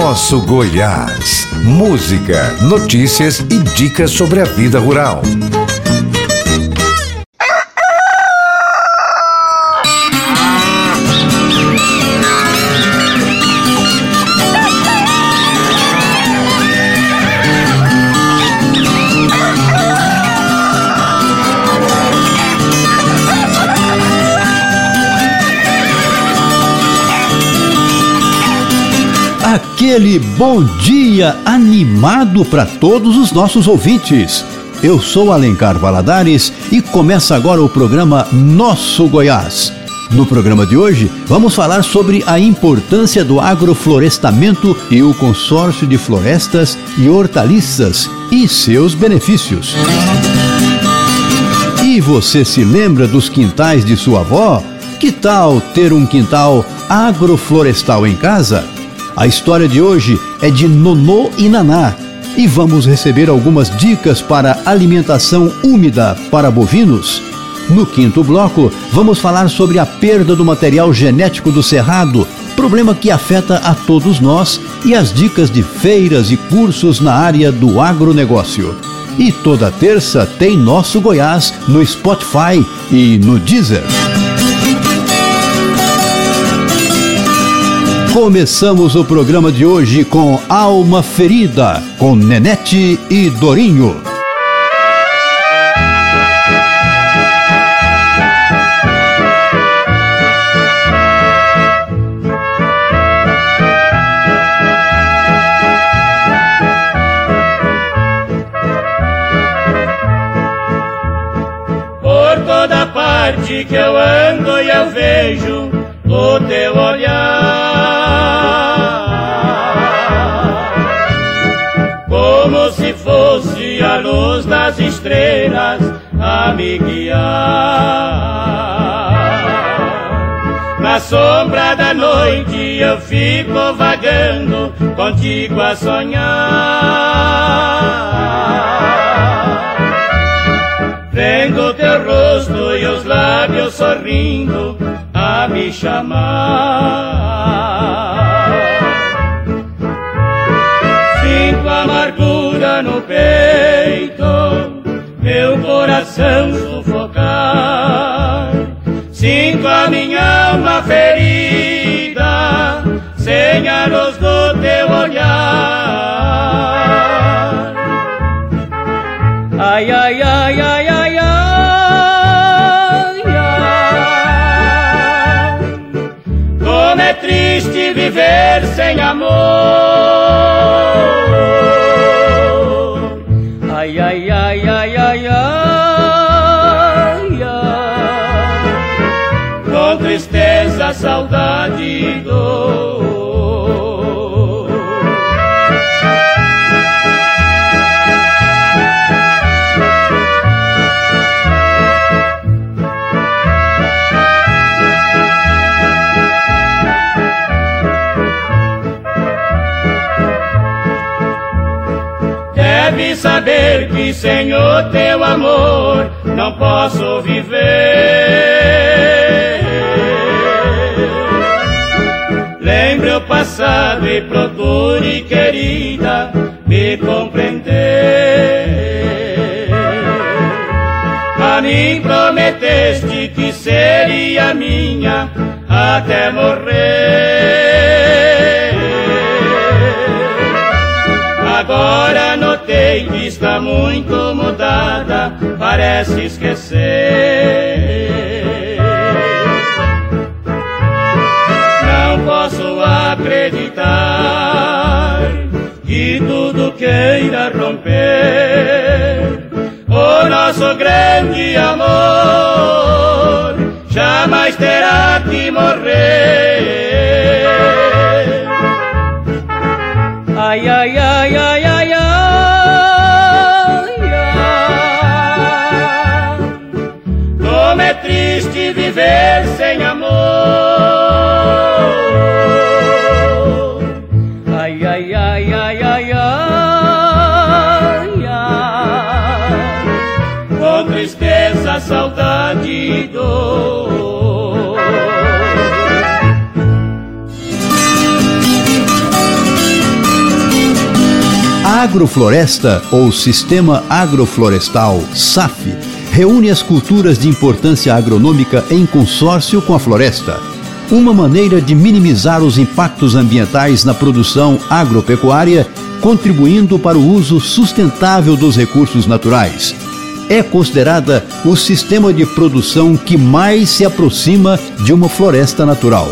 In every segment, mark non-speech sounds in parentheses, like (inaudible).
Nosso Goiás. Música, notícias e dicas sobre a vida rural. Aquele bom dia animado para todos os nossos ouvintes. Eu sou Alencar Valadares e começa agora o programa Nosso Goiás. No programa de hoje, vamos falar sobre a importância do agroflorestamento e o consórcio de florestas e hortaliças e seus benefícios. E você se lembra dos quintais de sua avó? Que tal ter um quintal agroflorestal em casa? A história de hoje é de Nonô e Naná e vamos receber algumas dicas para alimentação úmida para bovinos. No quinto bloco, vamos falar sobre a perda do material genético do cerrado, problema que afeta a todos nós, e as dicas de feiras e cursos na área do agronegócio. E toda terça tem Nosso Goiás no Spotify e no Deezer. Começamos o programa de hoje com Alma Ferida, com Nenete e Dorinho. Por toda parte que eu ando e eu vejo o teu olhar. Das estrelas a me guiar. Na sombra da noite eu fico vagando, contigo a sonhar. Vendo teu rosto e os lábios sorrindo a me chamar. No peito, meu coração sufocar. Sinto a minha alma ferida, sem a luz do teu olhar. Ai, ai, ai, ai, é viver sem amor. Deve saber que sem o teu amor não posso viver. Procure, querida, me compreender. A mim prometeste que seria minha até morrer. Agora notei que está muito mudada, parece esquecer. Queira romper. O nosso grande amor jamais terá que morrer. Ai, ai, ai, ai, ai, ai. ai. Como é triste viver sem amor. Agrofloresta, ou Sistema Agroflorestal, SAF, reúne as culturas de importância agronômica em consórcio com a floresta. Uma maneira de minimizar os impactos ambientais na produção agropecuária, contribuindo para o uso sustentável dos recursos naturais. É considerada o sistema de produção que mais se aproxima de uma floresta natural.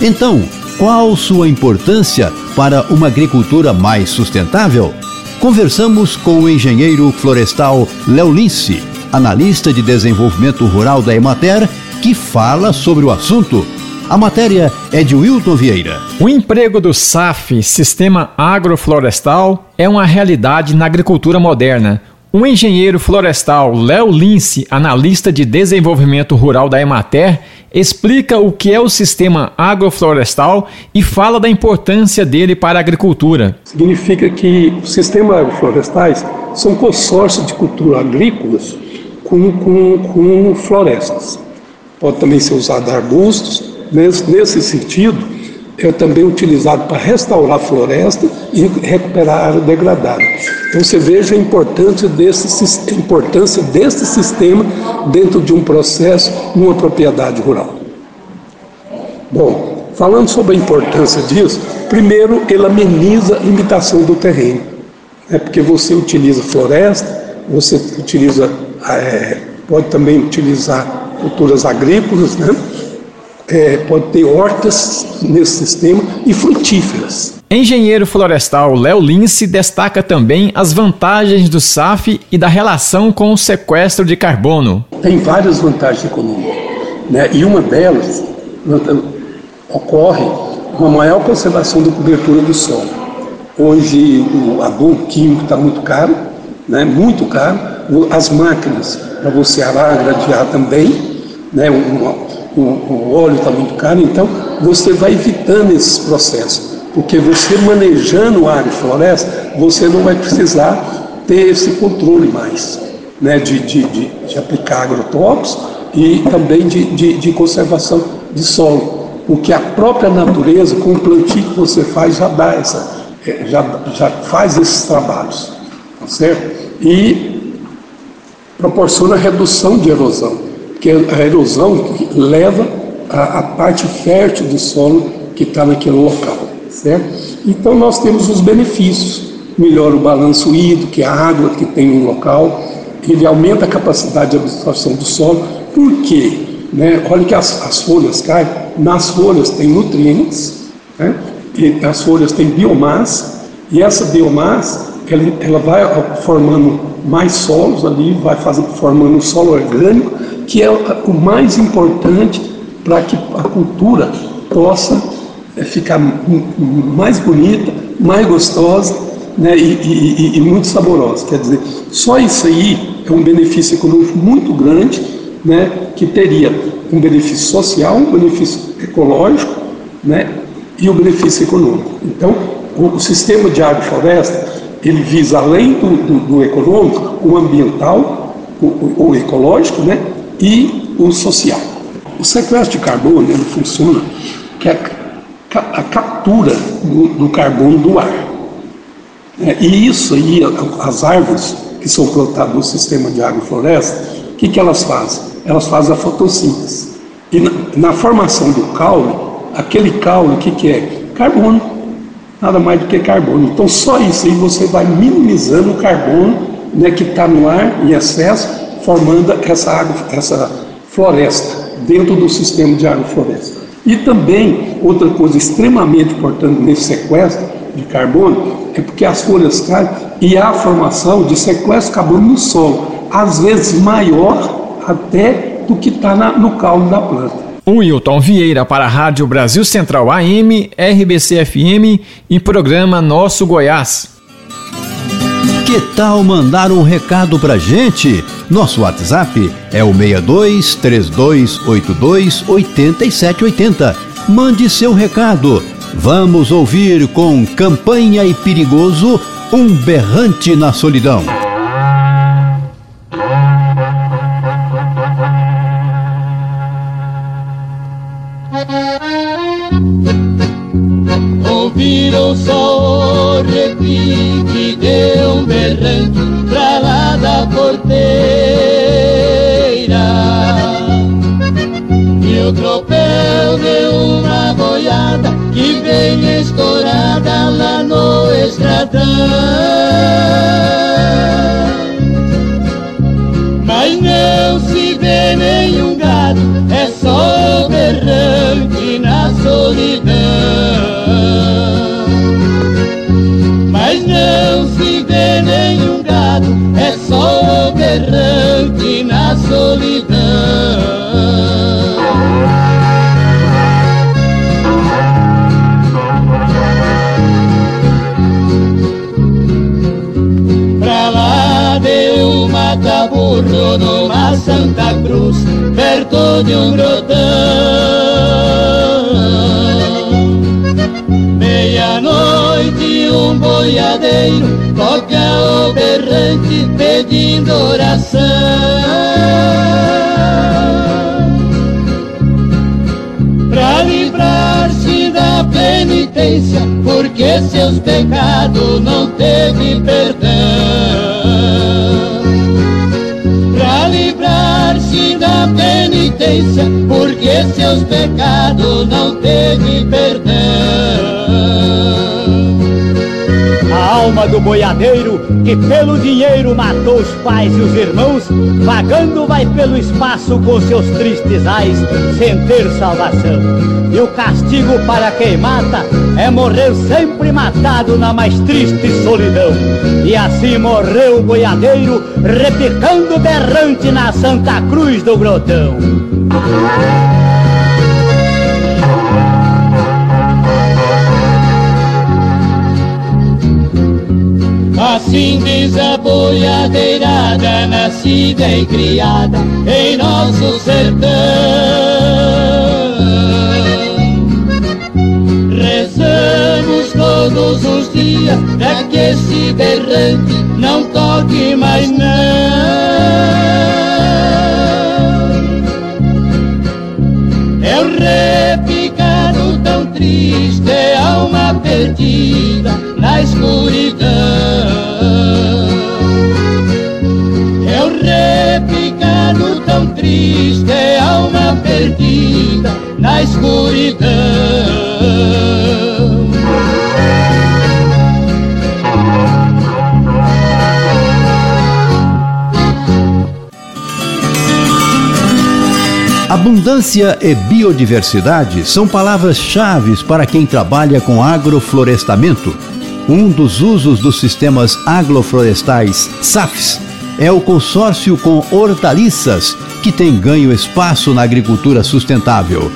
Então, qual sua importância para uma agricultura mais sustentável? Conversamos com o engenheiro florestal Léo Lince, analista de desenvolvimento rural da Emater, que fala sobre o assunto. A matéria é de Wilton Vieira. O emprego do SAF, Sistema Agroflorestal, é uma realidade na agricultura moderna o engenheiro florestal Léo Lince, analista de desenvolvimento rural da Emater, explica o que é o sistema agroflorestal e fala da importância dele para a agricultura. Significa que os sistemas agroflorestais são consórcios de culturas agrícolas com, com, com florestas. Pode também ser usado arbustos. Nesse, nesse sentido, é também utilizado para restaurar a floresta e recuperar a área degradada. Então você veja a importância desse, importância desse sistema dentro de um processo numa propriedade rural. Bom, falando sobre a importância disso, primeiro ele ameniza a limitação do terreno, né? porque você utiliza floresta, você utiliza, é, pode também utilizar culturas agrícolas, né? É, pode ter hortas nesse sistema e frutíferas. Engenheiro florestal Léo Lince destaca também as vantagens do SAF e da relação com o sequestro de carbono. Tem várias vantagens econômicas, né? e uma delas ocorre uma maior conservação da cobertura do solo. Hoje o adubo químico está muito caro, né? muito caro, as máquinas para você arar, gradear também, né? uma, o, o óleo está muito caro, então você vai evitando esses processos. Porque você manejando área e floresta, você não vai precisar ter esse controle mais né, de, de, de, de aplicar agrotóxicos e também de, de, de conservação de solo. Porque a própria natureza, com o plantio que você faz, já dá essa, é, já, já faz esses trabalhos, tá certo? E proporciona redução de erosão que a erosão leva a, a parte fértil do solo que está naquele local, certo? Então nós temos os benefícios, melhora o balanço hídrico, que é a água que tem no local, ele aumenta a capacidade de absorção do solo, por quê? Né? Olha que as, as folhas caem, nas folhas tem nutrientes, né? e as folhas têm biomassa, e essa biomassa ela, ela vai formando mais solos ali, vai formando um solo orgânico, que é o mais importante para que a cultura possa é, ficar mais bonita, mais gostosa né, e, e, e, muito saborosa. Quer dizer, só isso aí é um benefício econômico muito grande, né, que teria um benefício social, um benefício ecológico né, e o um benefício econômico. Então, o, o sistema de agrofloresta, ele visa, além do, do, do econômico, o ambiental, o, o ecológico, né, e o social. O sequestro de carbono ele funciona que é a captura do, do carbono do ar. É, e isso aí, as árvores que são plantadas no sistema de agrofloresta, o que, que elas fazem? Elas fazem a fotossíntese. E na, na formação do caule, aquele caule, o que, que é? Carbono. Nada mais do que carbono. Então, só isso aí você vai minimizando o carbono né, que está no ar em excesso formando essa, água, essa floresta dentro do sistema de agrofloresta. E também, outra coisa extremamente importante nesse sequestro de carbono é porque as folhas caem e há a formação de sequestro de carbono no solo, às vezes maior até do que está no caule da planta. Wilton Vieira para a Rádio Brasil Central AM, RBC FM e programa Nosso Goiás. Que tal mandar um recado pra gente? Nosso WhatsApp é o 62 3282 8780. Mande seu recado. Vamos ouvir com Campanha e Perigoso um berrante na solidão. De um grotão. Meia-noite um boiadeiro toca o berrante pedindo oração. Pra livrar-se da penitência, porque seus pecados não teve perdão. Penitência, porque seus pecados não teve perdão. Alma do boiadeiro que pelo dinheiro matou os pais e os irmãos, vagando vai pelo espaço com seus tristes ais, sem ter salvação. E o castigo para quem mata é morrer sempre matado na mais triste solidão. E assim morreu o boiadeiro, repicando berrante na Santa Cruz do Grotão. Assim diz a boiadeirada, nascida e criada em nosso sertão. Rezamos todos os dias para que esse berrante não toque mais não. É o repicado tão triste, é alma perdida na escuridão. Triste, é alma perdida na escuridão. Abundância e biodiversidade são palavras-chave para quem trabalha com agroflorestamento. Um dos usos dos sistemas agroflorestais SAFs é o consórcio com hortaliças, que tem ganho espaço na agricultura sustentável.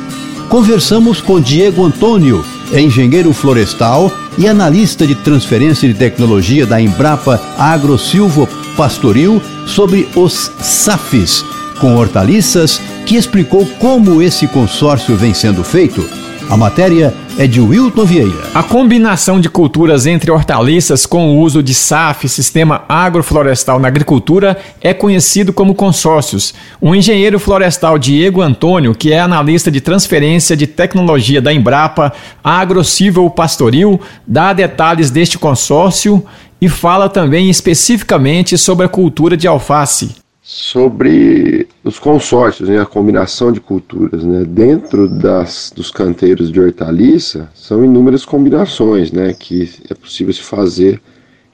Conversamos com Diego Antônio, engenheiro florestal e analista de transferência de tecnologia da Embrapa Agrosilvo Pastoril, sobre os SAFs, com hortaliças, que explicou como esse consórcio vem sendo feito. A matéria é de Wilton Vieira. A combinação de culturas entre hortaliças com o uso de SAF, Sistema Agroflorestal na Agricultura, é conhecido como consórcios. O engenheiro florestal Diego Antônio, que é analista de transferência de tecnologia da Embrapa Agrocível Pastoril, dá detalhes deste consórcio e fala também especificamente sobre a cultura de alface sobre os consórcios, né, a combinação de culturas. Né, dentro das, dos canteiros de hortaliça, são inúmeras combinações né, que é possível se fazer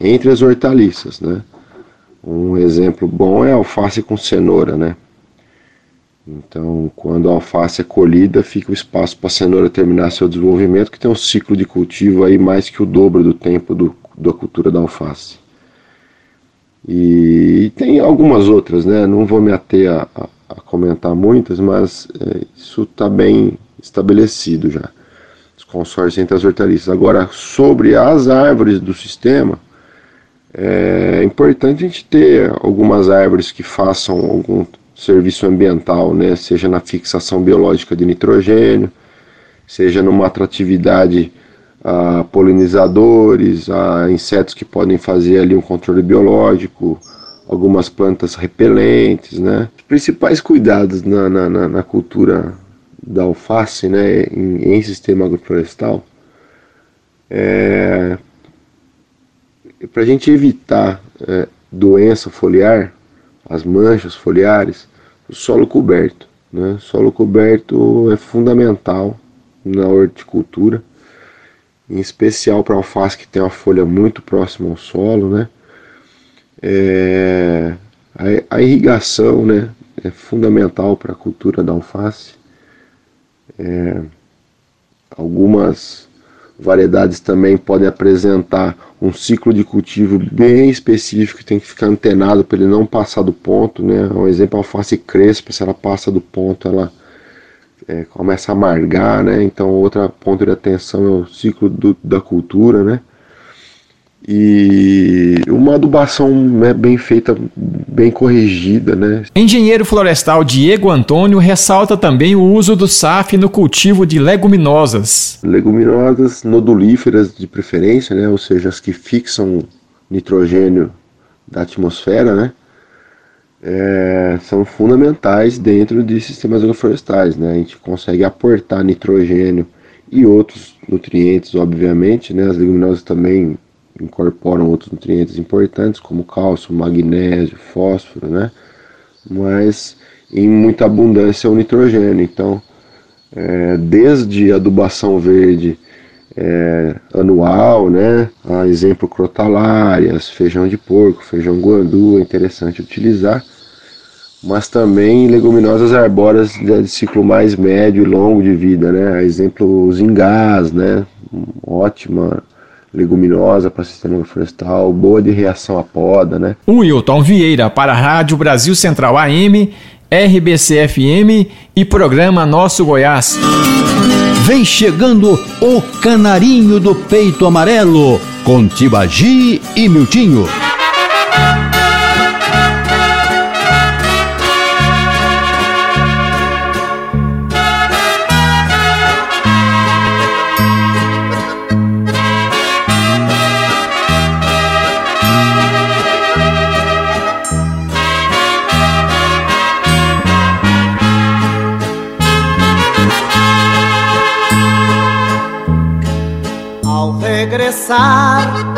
entre as hortaliças. Né. Um exemplo bom é a alface com cenoura. Né. Então, quando a alface é colhida, fica o espaço para a cenoura terminar seu desenvolvimento, que tem um ciclo de cultivo aí mais que o dobro do tempo do, da cultura da alface. E tem algumas outras, né? Não vou me ater a, a, a comentar muitas, mas é, isso está bem estabelecido já. Os consórcios entre as hortaliças. Agora, sobre as árvores do sistema, é importante a gente ter algumas árvores que façam algum serviço ambiental, né? Seja na fixação biológica de nitrogênio, seja numa atratividade a polinizadores, a insetos que podem fazer ali um controle biológico, algumas plantas repelentes, né? Os principais cuidados na, na, na cultura da alface, né, em, em sistema agroflorestal, é para a gente evitar é, doença foliar, as manchas foliares, o solo coberto. Né? Solo coberto é fundamental na horticultura, em especial para alface que tem uma folha muito próxima ao solo, né? É, a, a, irrigação, né, é fundamental para a cultura da alface. É, algumas variedades também podem apresentar um ciclo de cultivo bem específico, tem que ficar antenado para ele não passar do ponto, né? Um exemplo, a alface crespa, se ela passa do ponto, ela é, começa a amargar, né? Então, outro ponto de atenção é o ciclo do, da cultura, né? E uma adubação né, bem feita, bem corrigida, né? Engenheiro florestal Diego Antônio ressalta também o uso do SAF no cultivo de leguminosas. Leguminosas nodulíferas de preferência, né? Ou seja, as que fixam nitrogênio da atmosfera, né? É, são fundamentais dentro de sistemas agroflorestais, né? A gente consegue aportar nitrogênio e outros nutrientes, obviamente, né? As leguminosas também incorporam outros nutrientes importantes, como cálcio, magnésio, fósforo, né? Mas em muita abundância o nitrogênio. Então, é, desde adubação verde é, anual, né? A exemplo crotalárias, feijão de porco, feijão guandu, é interessante utilizar. Mas também leguminosas arbóreas de ciclo mais médio e longo de vida, né? A exemplo os ingás, né? Ótima leguminosa para sistema florestal, boa de reação à poda, né? Wilton Vieira para a Rádio Brasil Central AM, RBC-FM e programa Nosso Goiás. Vem chegando o canarinho do peito amarelo, com Tibagi e Miltinho.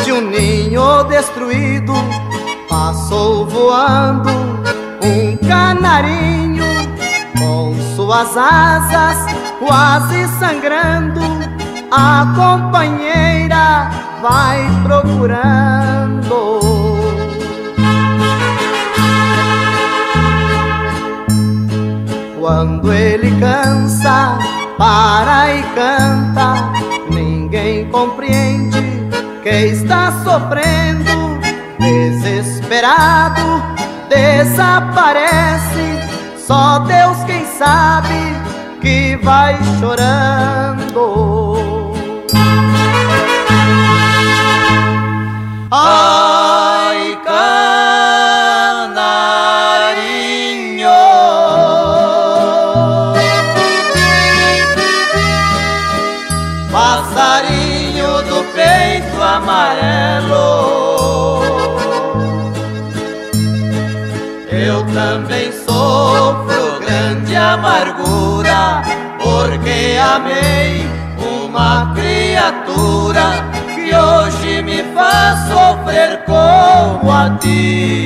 De um ninho destruído, passou voando um canarinho com suas asas quase sangrando. A companheira vai procurando. Quando ele cansa, para e canta, ninguém compreende que está sofrendo, desesperado, desaparece. Só Deus quem sabe que vai chorando. Ai, amargura, porque amei uma criatura que hoje me faz sofrer como a ti.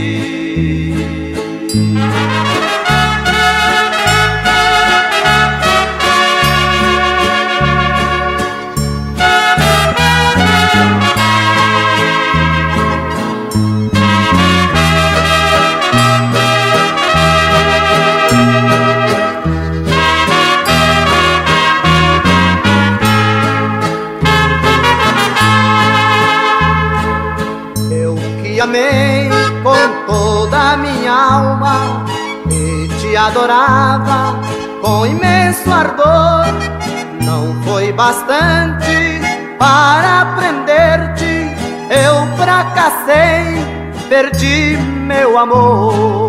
Perdi meu amor.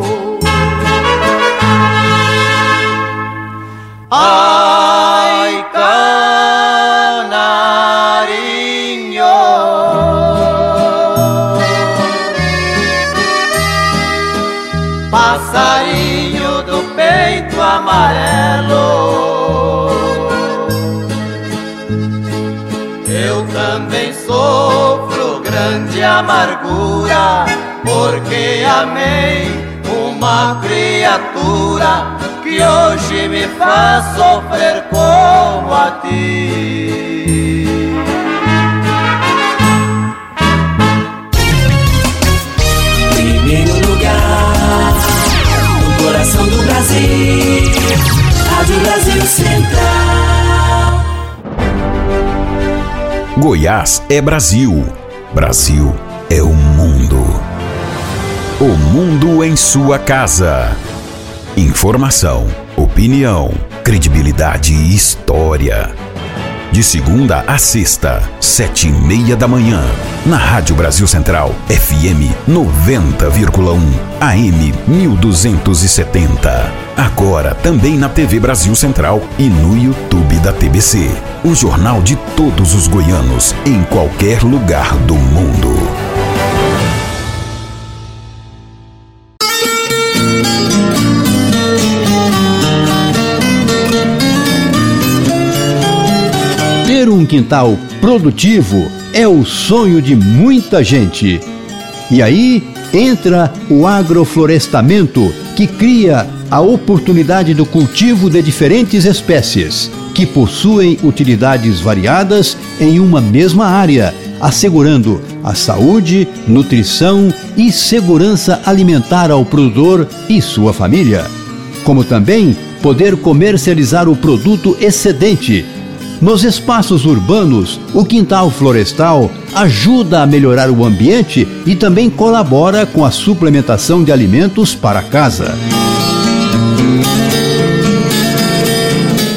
Faz sofrer como a ti. Primeiro lugar, no coração do Brasil, Rádio Brasil Central. Goiás é Brasil. Brasil é o mundo. O mundo em sua casa. Informação, opinião, credibilidade e história. De segunda a sexta, sete e meia da manhã. Na Rádio Brasil Central, FM 90,1, AM 1270. Agora também na TV Brasil Central e no YouTube da TBC. O jornal de todos os goianos, em qualquer lugar do mundo. Quintal produtivo é o sonho de muita gente. E aí entra o agroflorestamento, que cria a oportunidade do cultivo de diferentes espécies, que possuem utilidades variadas em uma mesma área, assegurando a saúde, nutrição e segurança alimentar ao produtor e sua família. Como também poder comercializar o produto excedente nos espaços urbanos, o quintal florestal ajuda a melhorar o ambiente e também colabora com a suplementação de alimentos para casa.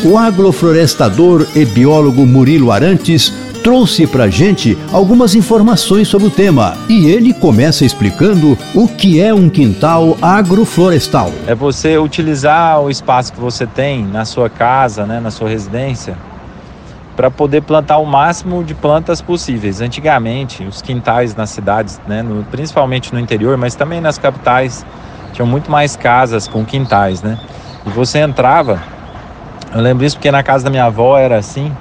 O agroflorestador e biólogo Murilo Arantes trouxe pra gente algumas informações sobre o tema e ele começa explicando o que é um quintal agroflorestal. É você utilizar o espaço que você tem na sua casa, né, na sua residência, para poder plantar o máximo de plantas possíveis. Antigamente, os quintais nas cidades, né, no, principalmente no interior, mas também nas capitais, tinham muito mais casas com quintais, né? E você entrava, eu lembro isso porque na casa da minha avó era assim,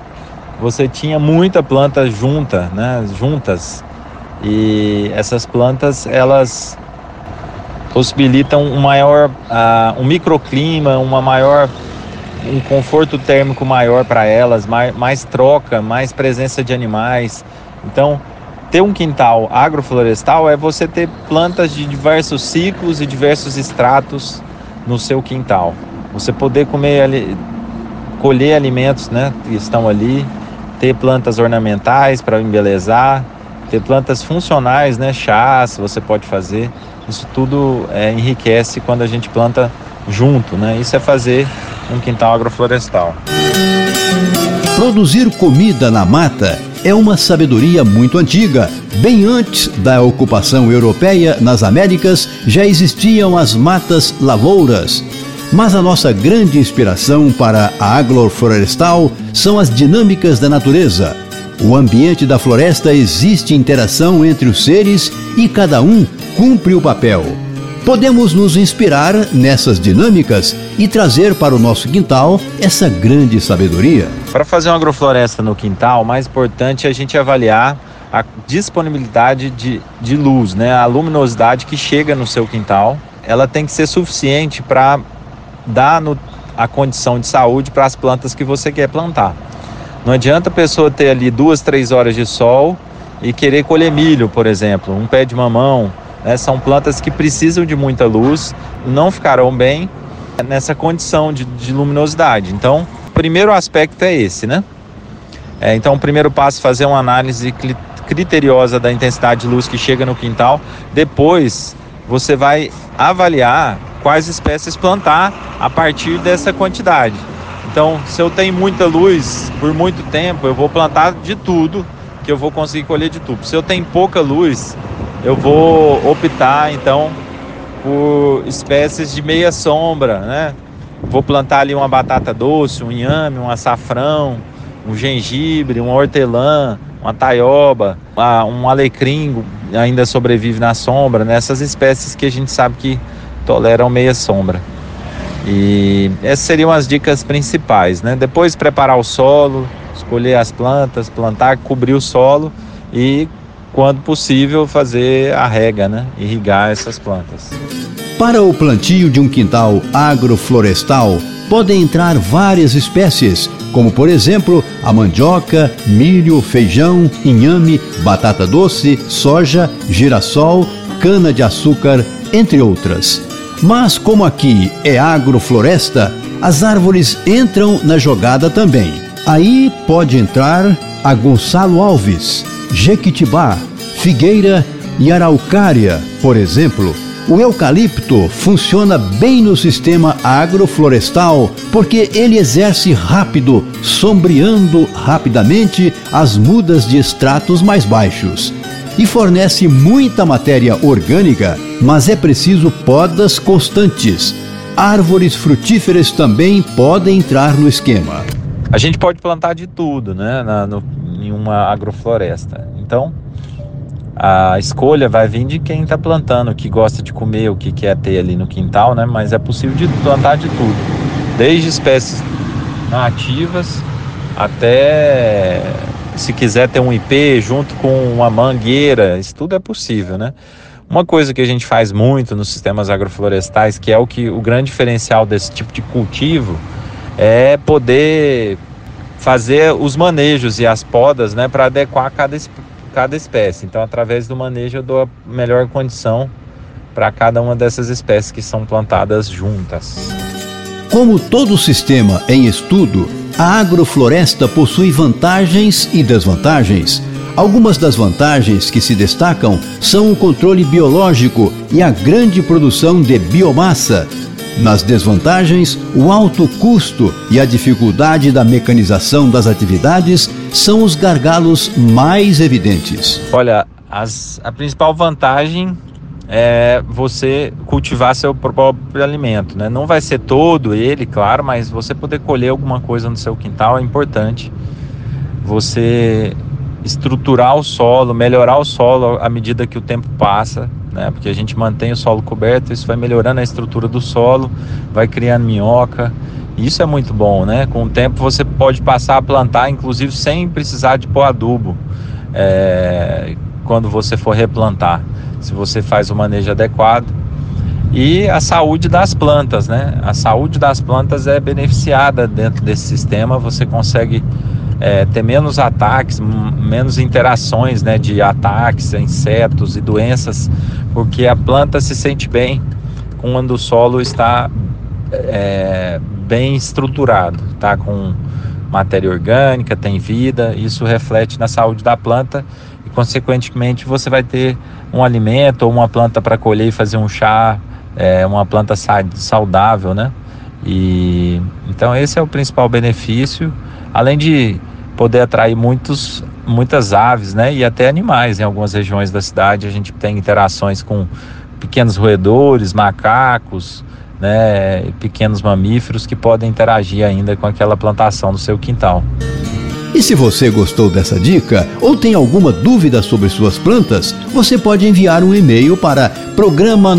você tinha muita planta junta, né, juntas. E essas plantas, elas possibilitam um maior, uh, um microclima, uma maior um conforto térmico maior para elas, mais, mais, troca, mais presença de animais. Então, ter um quintal agroflorestal é você ter plantas de diversos ciclos e diversos estratos no seu quintal. Você poder comer, colher alimentos, né, que estão ali, ter plantas ornamentais para embelezar, ter plantas funcionais, né, chás, você pode fazer. Isso tudo é, enriquece quando a gente planta junto, né? Isso é fazer um quintal agroflorestal. Produzir comida na mata é uma sabedoria muito antiga. Bem antes da ocupação europeia nas Américas, já existiam as matas lavouras. Mas a nossa grande inspiração para a agroflorestal são as dinâmicas da natureza. O ambiente da floresta existe interação entre os seres e cada um cumpre o papel podemos nos inspirar nessas dinâmicas e trazer para o nosso quintal essa grande sabedoria. Para fazer uma agrofloresta no quintal, o mais importante é a gente avaliar a disponibilidade de, de luz, né? a luminosidade que chega no seu quintal. Ela tem que ser suficiente para dar no, a condição de saúde para as plantas que você quer plantar. Não adianta a pessoa ter ali duas, três horas de sol e querer colher milho, por exemplo, um pé de mamão, né? São plantas que precisam de muita luz, não ficarão bem nessa condição de, de luminosidade. Então, o primeiro aspecto é esse, né? É, então, o primeiro passo é fazer uma análise criteriosa da intensidade de luz que chega no quintal. Depois, você vai avaliar quais espécies plantar a partir dessa quantidade. Então, se eu tenho muita luz por muito tempo, eu vou plantar de tudo que eu vou conseguir colher de tudo. Se eu tenho pouca luz, eu vou optar então por espécies de meia sombra, né? Vou plantar ali uma batata doce, um inhame, um açafrão, um gengibre, um hortelã, uma taioba, um alecrim ainda sobrevive na sombra, né? Espécies que a gente sabe que toleram meia sombra. E essas seriam as dicas principais, né? Depois preparar o solo, escolher as plantas, plantar, cobrir o solo e quando possível, fazer a rega, né? Irrigar essas plantas. Para o plantio de um quintal agroflorestal, podem entrar várias espécies, como por exemplo a mandioca, milho, feijão, inhame, batata doce, soja, girassol, cana-de-açúcar, entre outras. Mas como aqui é agrofloresta, as árvores entram na jogada também. Aí pode entrar a Gonçalo Alves, Jequitibá, Figueira e Araucária, por exemplo. O eucalipto funciona bem no sistema agroflorestal porque ele exerce rápido, sombreando rapidamente as mudas de estratos mais baixos. E fornece muita matéria orgânica, mas é preciso podas constantes. Árvores frutíferas também podem entrar no esquema. A gente pode plantar de tudo, né, na, no, uma agrofloresta. Então, a escolha vai vir de quem está plantando, que gosta de comer, o que quer ter ali no quintal, né? Mas é possível de plantar de tudo, desde espécies nativas até se quiser ter um IP junto com uma mangueira, isso tudo é possível, né? Uma coisa que a gente faz muito nos sistemas agroflorestais, que é o que o grande diferencial desse tipo de cultivo, é poder fazer os manejos e as podas, né, para adequar cada cada espécie. Então, através do manejo, eu dou a melhor condição para cada uma dessas espécies que são plantadas juntas. Como todo sistema em estudo, a agrofloresta possui vantagens e desvantagens. Algumas das vantagens que se destacam são o controle biológico e a grande produção de biomassa, nas desvantagens, o alto custo e a dificuldade da mecanização das atividades são os gargalos mais evidentes. Olha, as, a principal vantagem é você cultivar seu próprio alimento, né? Não vai ser todo ele, claro, mas você poder colher alguma coisa no seu quintal é importante. Você estruturar o solo, melhorar o solo à medida que o tempo passa, né? Porque a gente mantém o solo coberto, isso vai melhorando a estrutura do solo, vai criando minhoca. Isso é muito bom, né? Com o tempo você pode passar a plantar, inclusive sem precisar de pôr adubo, é, quando você for replantar, se você faz o manejo adequado. E a saúde das plantas, né? A saúde das plantas é beneficiada dentro desse sistema, você consegue é, ter menos ataques, menos interações né, de ataques, insetos e doenças, porque a planta se sente bem quando o solo está é, bem estruturado, tá com matéria orgânica, tem vida, isso reflete na saúde da planta e consequentemente você vai ter um alimento ou uma planta para colher e fazer um chá, é, uma planta saudável, né? E então esse é o principal benefício, além de poder atrair muitos, muitas aves né, e até animais. Em algumas regiões da cidade a gente tem interações com pequenos roedores, macacos, né, pequenos mamíferos que podem interagir ainda com aquela plantação no seu quintal. E se você gostou dessa dica ou tem alguma dúvida sobre suas plantas, você pode enviar um e-mail para programa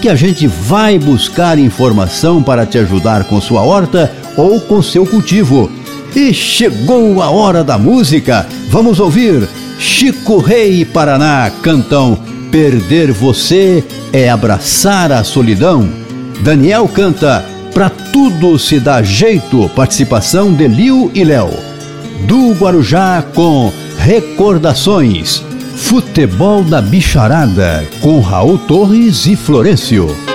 que a gente vai buscar informação para te ajudar com sua horta ou com seu cultivo. E chegou a hora da música. Vamos ouvir Chico Rei Paraná cantam Perder você é abraçar a solidão. Daniel canta Pra tudo se dá jeito, participação de Liu e Léo. Do Guarujá com Recordações. Futebol da Bicharada com Raul Torres e Florencio.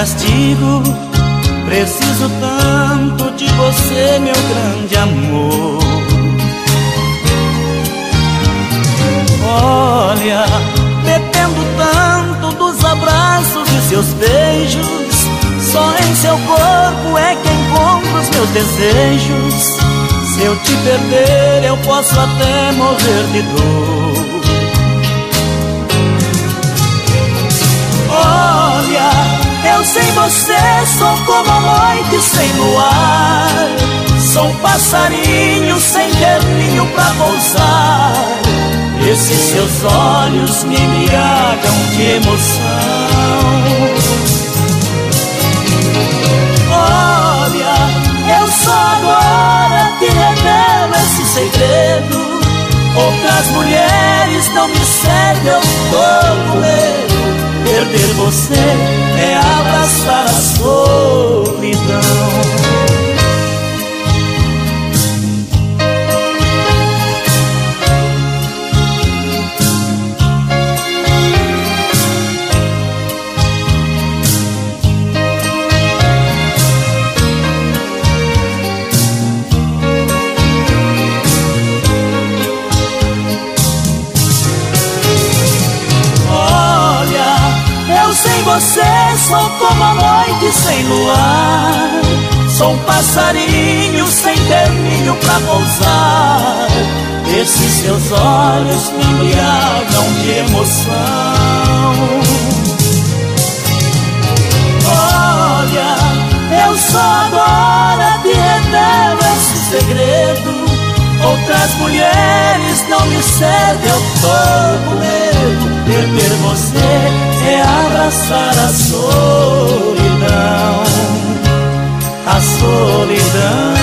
Castigo. Preciso tanto de você, meu grande amor. Olha, dependo tanto dos abraços e seus beijos. Só em seu corpo é que encontro os meus desejos. Se eu te perder, eu posso até morrer de dor. Eu sem você sou como a noite sem luar. Sou um passarinho sem ter ninho pra pousar. Esses seus olhos me embriagam de emoção. Olha, eu só agora te revelo esse segredo. Outras mulheres não me cedem, eu tô com medo. Perder você é abraçar a solidão. Sou como a noite sem luar. Sou um passarinho sem ter ninho pra pousar. Esses seus olhos me embriagam de emoção. Olha, eu só agora te revelo esse segredo. Outras mulheres não me cedem, eu tô com medo Perder você é abraçar a solidão. A solidão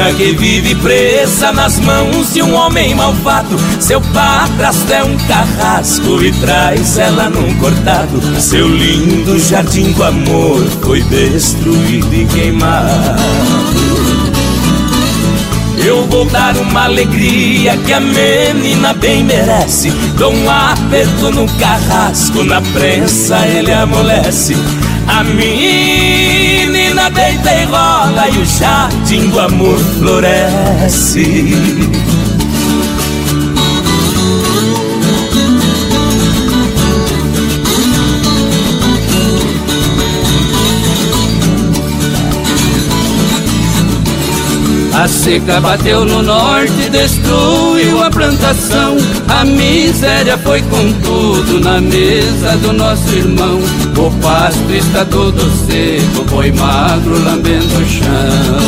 Menina que vive presa nas mãos de um homem malvado. Seu padrasto é um carrasco e traz ela num cortado. Seu lindo jardim do amor foi destruído e queimado. Eu vou dar uma alegria que a menina bem merece. Dou um aperto no carrasco, na prensa ele amolece. A menina deita e rola e o jardim do amor floresce A seca bateu no norte, destruiu a plantação. A miséria foi com tudo na mesa do nosso irmão. O pasto está todo seco, boi magro lambendo o chão.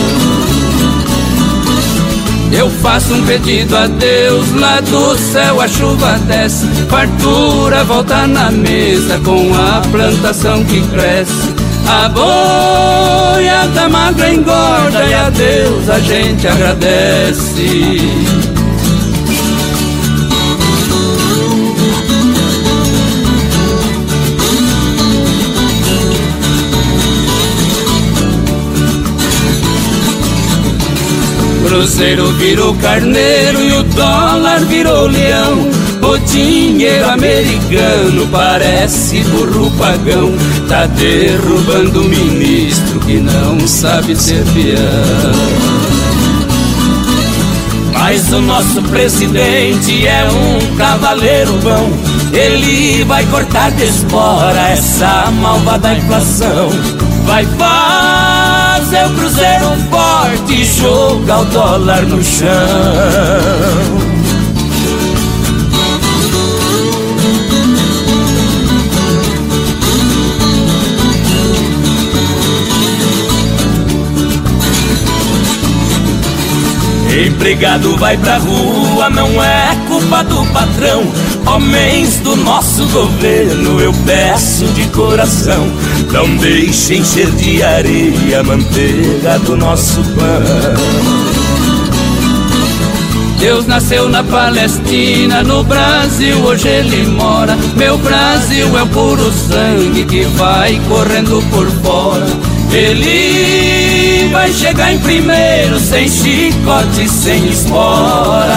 Eu faço um pedido a Deus, lá do céu a chuva desce, fartura volta na mesa com a plantação que cresce. A boiada magra engorda e a Deus a gente agradece. Cruzeiro virou carneiro e o dólar virou leão. O dinheiro americano parece burro pagão. Tá derrubando o ministro que não sabe ser peão. Mas o nosso presidente é um cavaleiro bom. Ele vai cortar de espora essa malvada inflação. Vai o cruzeiro forte jogar o dólar no chão. Empregado vai pra rua, não é culpa do patrão. Homens do nosso governo, eu peço de coração, não deixem encher de areia a manteiga do nosso pão. Deus nasceu na Palestina, no Brasil hoje ele mora. Meu Brasil é o puro sangue que vai correndo por fora. Ele vai chegar em primeiro, sem chicote, sem espora.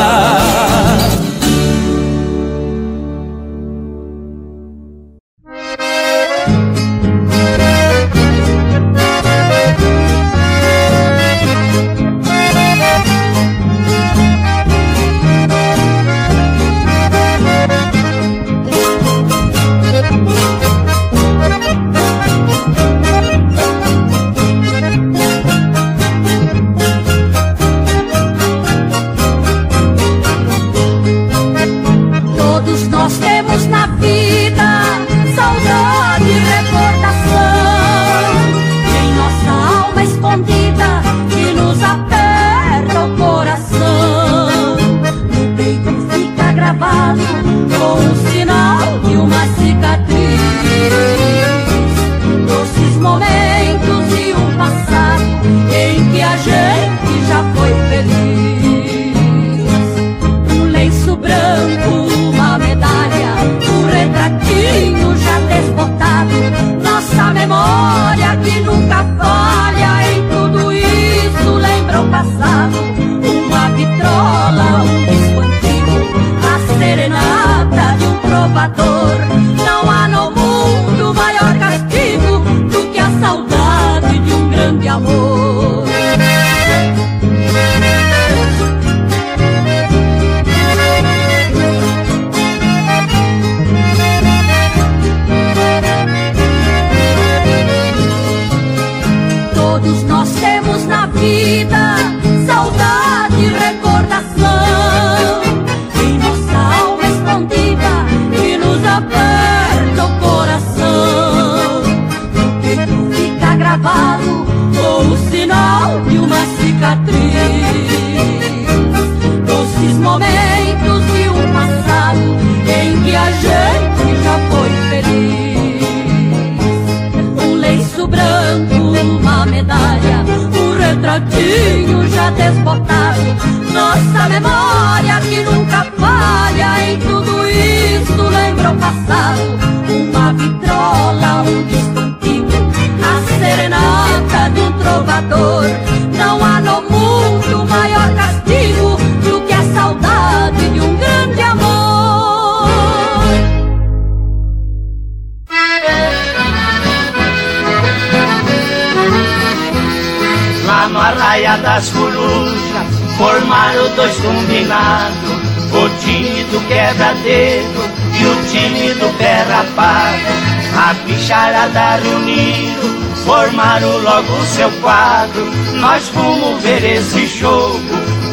Nós fomos ver esse jogo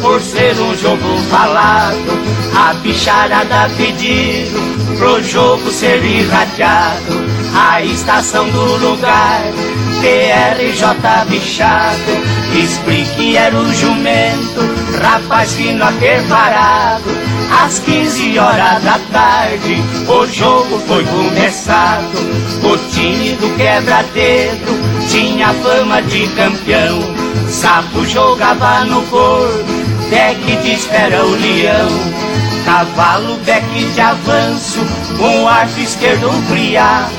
Por ser um jogo falado. A bicharada pediram Pro jogo ser irradiado. A estação do lugar PRJ bichado. Explique era o jumento Rapaz que não ter parado Às 15 horas da tarde O jogo foi começado. O time do quebra-dedo Tinha fama de campeão. Sapo jogava no corpo Deck de espera o leão. Cavalo, beck de avanço, um arco esquerdo criado,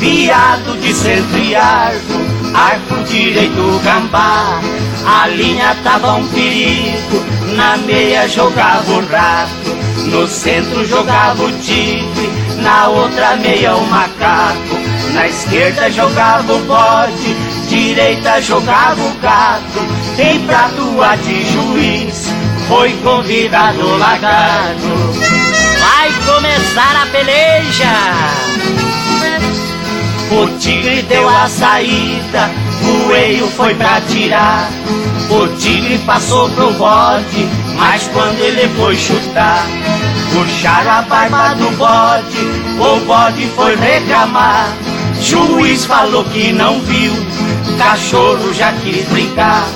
viado de centro e arco, arco direito gambá. A linha tava um perigo, na meia jogava o rato, no centro jogava o tigre, na outra meia o macaco, na esquerda jogava o bode, direita jogava o gato, em prato a de juiz foi convidado o lagarto. Vai começar a peleja! O tigre deu a saída, o eio foi pra tirar. O tigre passou pro bode, mas quando ele foi chutar, puxaram a barba do bode, o bode foi reclamar. Juiz falou que não viu, cachorro já quis brincar.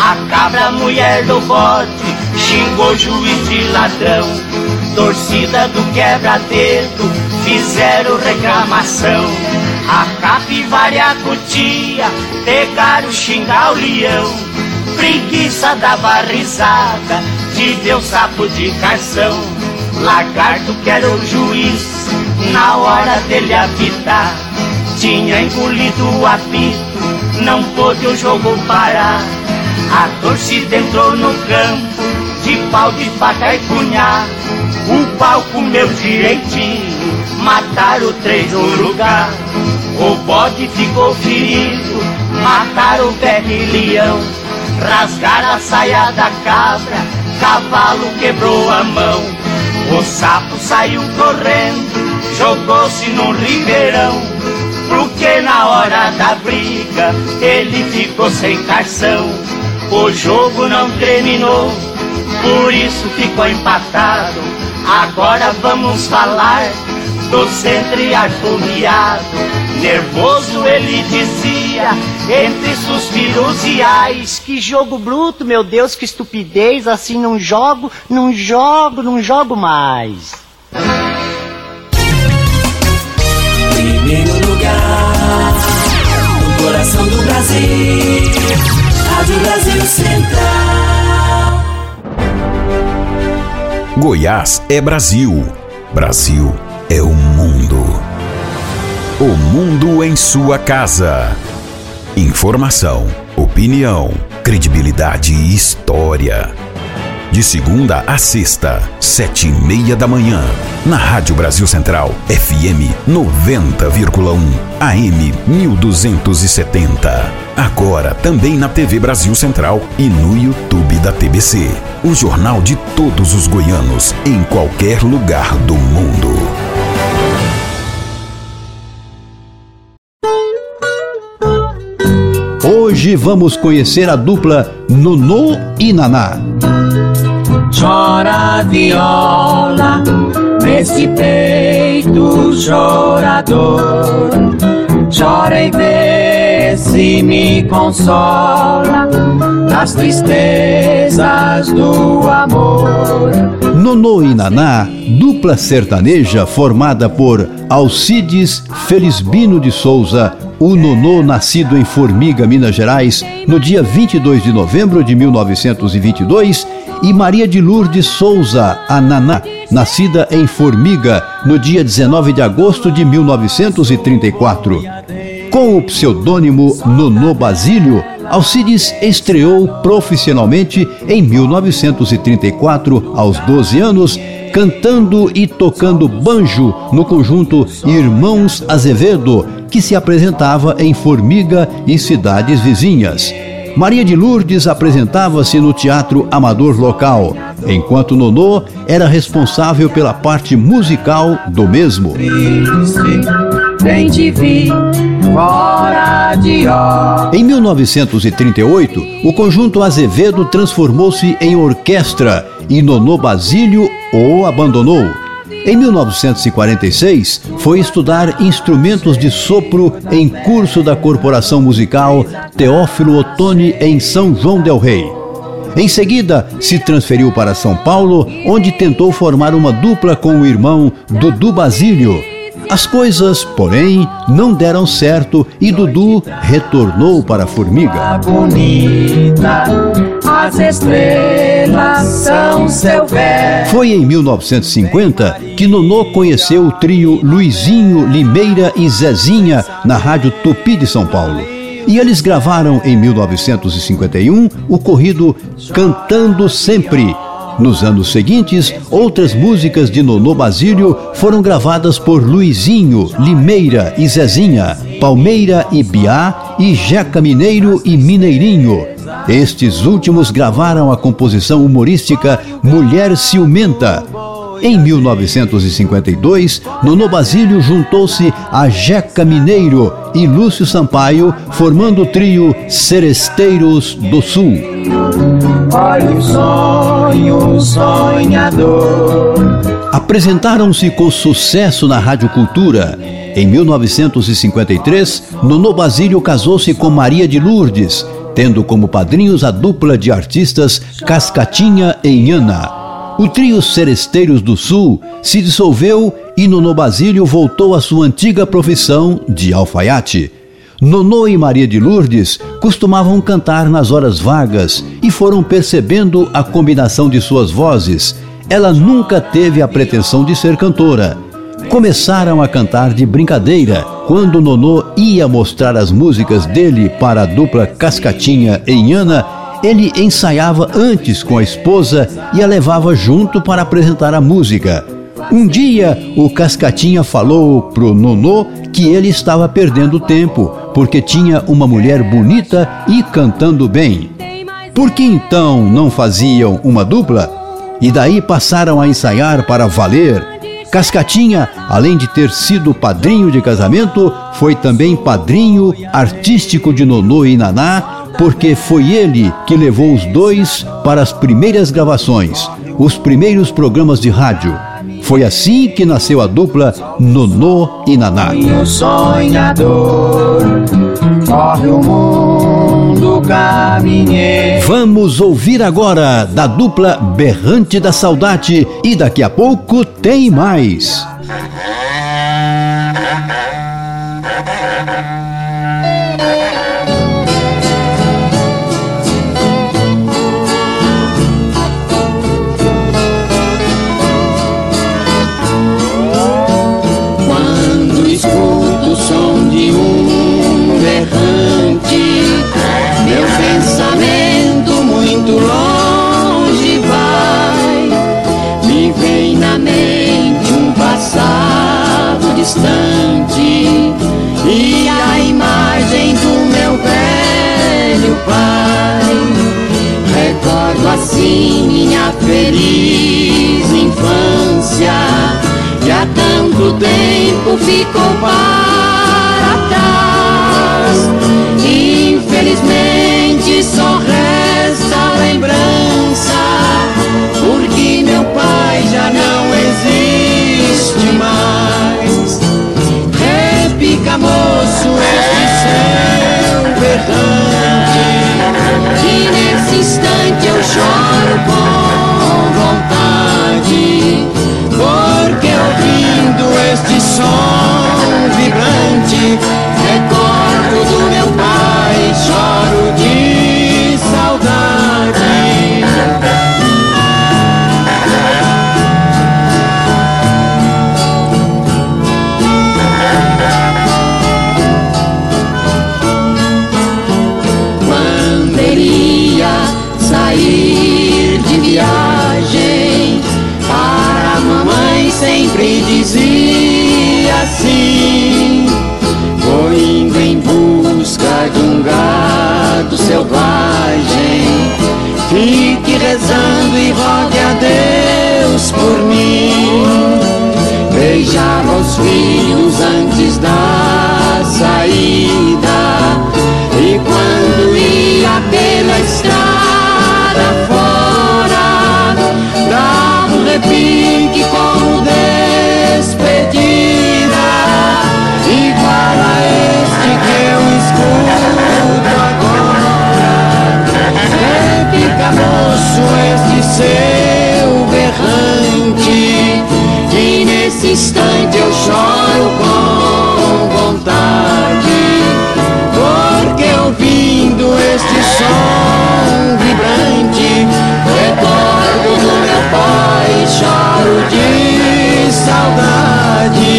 A cabra, mulher do bode, xingou juiz de ladrão. Torcida do quebra-dedo, fizeram reclamação. A capivara e a cutia pegaram xingar o leão. Preguiça dava risada, de o sapo de carção. Lagarto que era o juiz, na hora dele apitar. Tinha engolido o apito, não pôde o jogo parar. A torcida entrou no campo, de pau de faca e punhar. O pau comeu direitinho, mataram três no lugar. O bode ficou ferido, mataram o velho leão. Rasgaram a saia da cabra, cavalo quebrou a mão. O sapo saiu correndo, jogou-se num ribeirão. Porque na hora da briga ele ficou sem carção. O jogo não terminou, por isso ficou empatado. Agora vamos falar do centro e arfogueado. Nervoso ele dizia, entre suspiros e ais. Que jogo bruto, meu Deus, que estupidez. Assim não jogo, não jogo, não jogo mais. Primeiro lugar, no coração do Brasil, Rádio Brasil Central. Goiás é Brasil. Brasil é o mundo. O mundo em sua casa. Informação, opinião, credibilidade e história. De segunda a sexta, sete e meia da manhã, na Rádio Brasil Central, FM 90,1, AM 1270. Agora também na TV Brasil Central e no YouTube da TBC. O jornal de todos os goianos, em qualquer lugar do mundo. Hoje vamos conhecer a dupla Nonô e Naná. Chora viola nesse peito chorador. Chora e vê se me consola nas tristezas do amor. Nonô e Naná, dupla sertaneja formada por Alcides Felisbino de Souza, o Nonô nascido em Formiga, Minas Gerais, no dia 22 de novembro de 1922, e Maria de Lourdes Souza, a Naná, nascida em Formiga, no dia 19 de agosto de 1934. Com o pseudônimo Nonô Basílio, Alcides estreou profissionalmente em 1934, aos 12 anos, cantando e tocando banjo no conjunto Irmãos Azevedo, que se apresentava em Formiga e cidades vizinhas. Maria de Lourdes apresentava-se no teatro amador local, enquanto Nonô era responsável pela parte musical do mesmo. Vem te vir fora de ó. Em 1938, o conjunto Azevedo transformou-se em orquestra e Nonô Basílio o abandonou. Em 1946, foi estudar instrumentos de sopro em curso da Corporação Musical Teófilo Otoni em São João del Rei. Em seguida, se transferiu para São Paulo, onde tentou formar uma dupla com o irmão Dudu Basílio. As coisas, porém, não deram certo e Dudu retornou para a Formiga. Bonita, as estrelas são seu. Foi em 1950 que Nonô conheceu o trio Luizinho, Limeira e Zezinha na Rádio Tupi de São Paulo. E eles gravaram em 1951 o corrido Cantando Sempre. Nos anos seguintes, outras músicas de Nonô Basílio foram gravadas por Luizinho, Limeira e Zezinha, Palmeira e Biá e Jeca Mineiro e Mineirinho. Estes últimos gravaram a composição humorística Mulher Ciumenta. Em 1952, Nonô Basílio juntou-se a Jeca Mineiro e Lúcio Sampaio, formando o trio Seresteiros do Sul. Olha o sonho sonhador. Apresentaram-se com sucesso na Rádio Cultura. Em 1953, Nonô Basílio casou-se com Maria de Lourdes, tendo como padrinhos a dupla de artistas Cascatinha e Inhana. O trio Seresteiros do Sul se dissolveu e Nonô Basílio voltou à sua antiga profissão de alfaiate. Nonô e Maria de Lourdes costumavam cantar nas horas vagas e foram percebendo a combinação de suas vozes. Ela nunca teve a pretensão de ser cantora. Começaram a cantar de brincadeira. Quando Nonô ia mostrar as músicas dele para a dupla Cascatinha e Inhana, ele ensaiava antes com a esposa e a levava junto para apresentar a música. Um dia, o Cascatinha falou pro Nonô que ele estava perdendo tempo, porque tinha uma mulher bonita e cantando bem. Por que então não faziam uma dupla? E daí passaram a ensaiar para valer. Cascatinha, além de ter sido padrinho de casamento, foi também padrinho artístico de Nonô e Naná, porque foi ele que levou os dois para as primeiras gravações, os primeiros programas de rádio. Foi assim que nasceu a dupla Nonô e Naná. O sonhador corre o mundo. Vamos ouvir agora da dupla Berrante da Saudade e daqui a pouco tem mais. (laughs) minha feliz infância que há tanto tempo ficou para trás. Infelizmente só resta a lembrança, porque meu pai já não existe mais. Repica, moço, este seu verdade que nesse instante choro com vontade, porque ouvindo este som vibrante, mim. Beijava os filhos antes da saída. Instante eu choro com vontade. Porque ouvindo este som vibrante, recordo do meu pai, choro de saudade.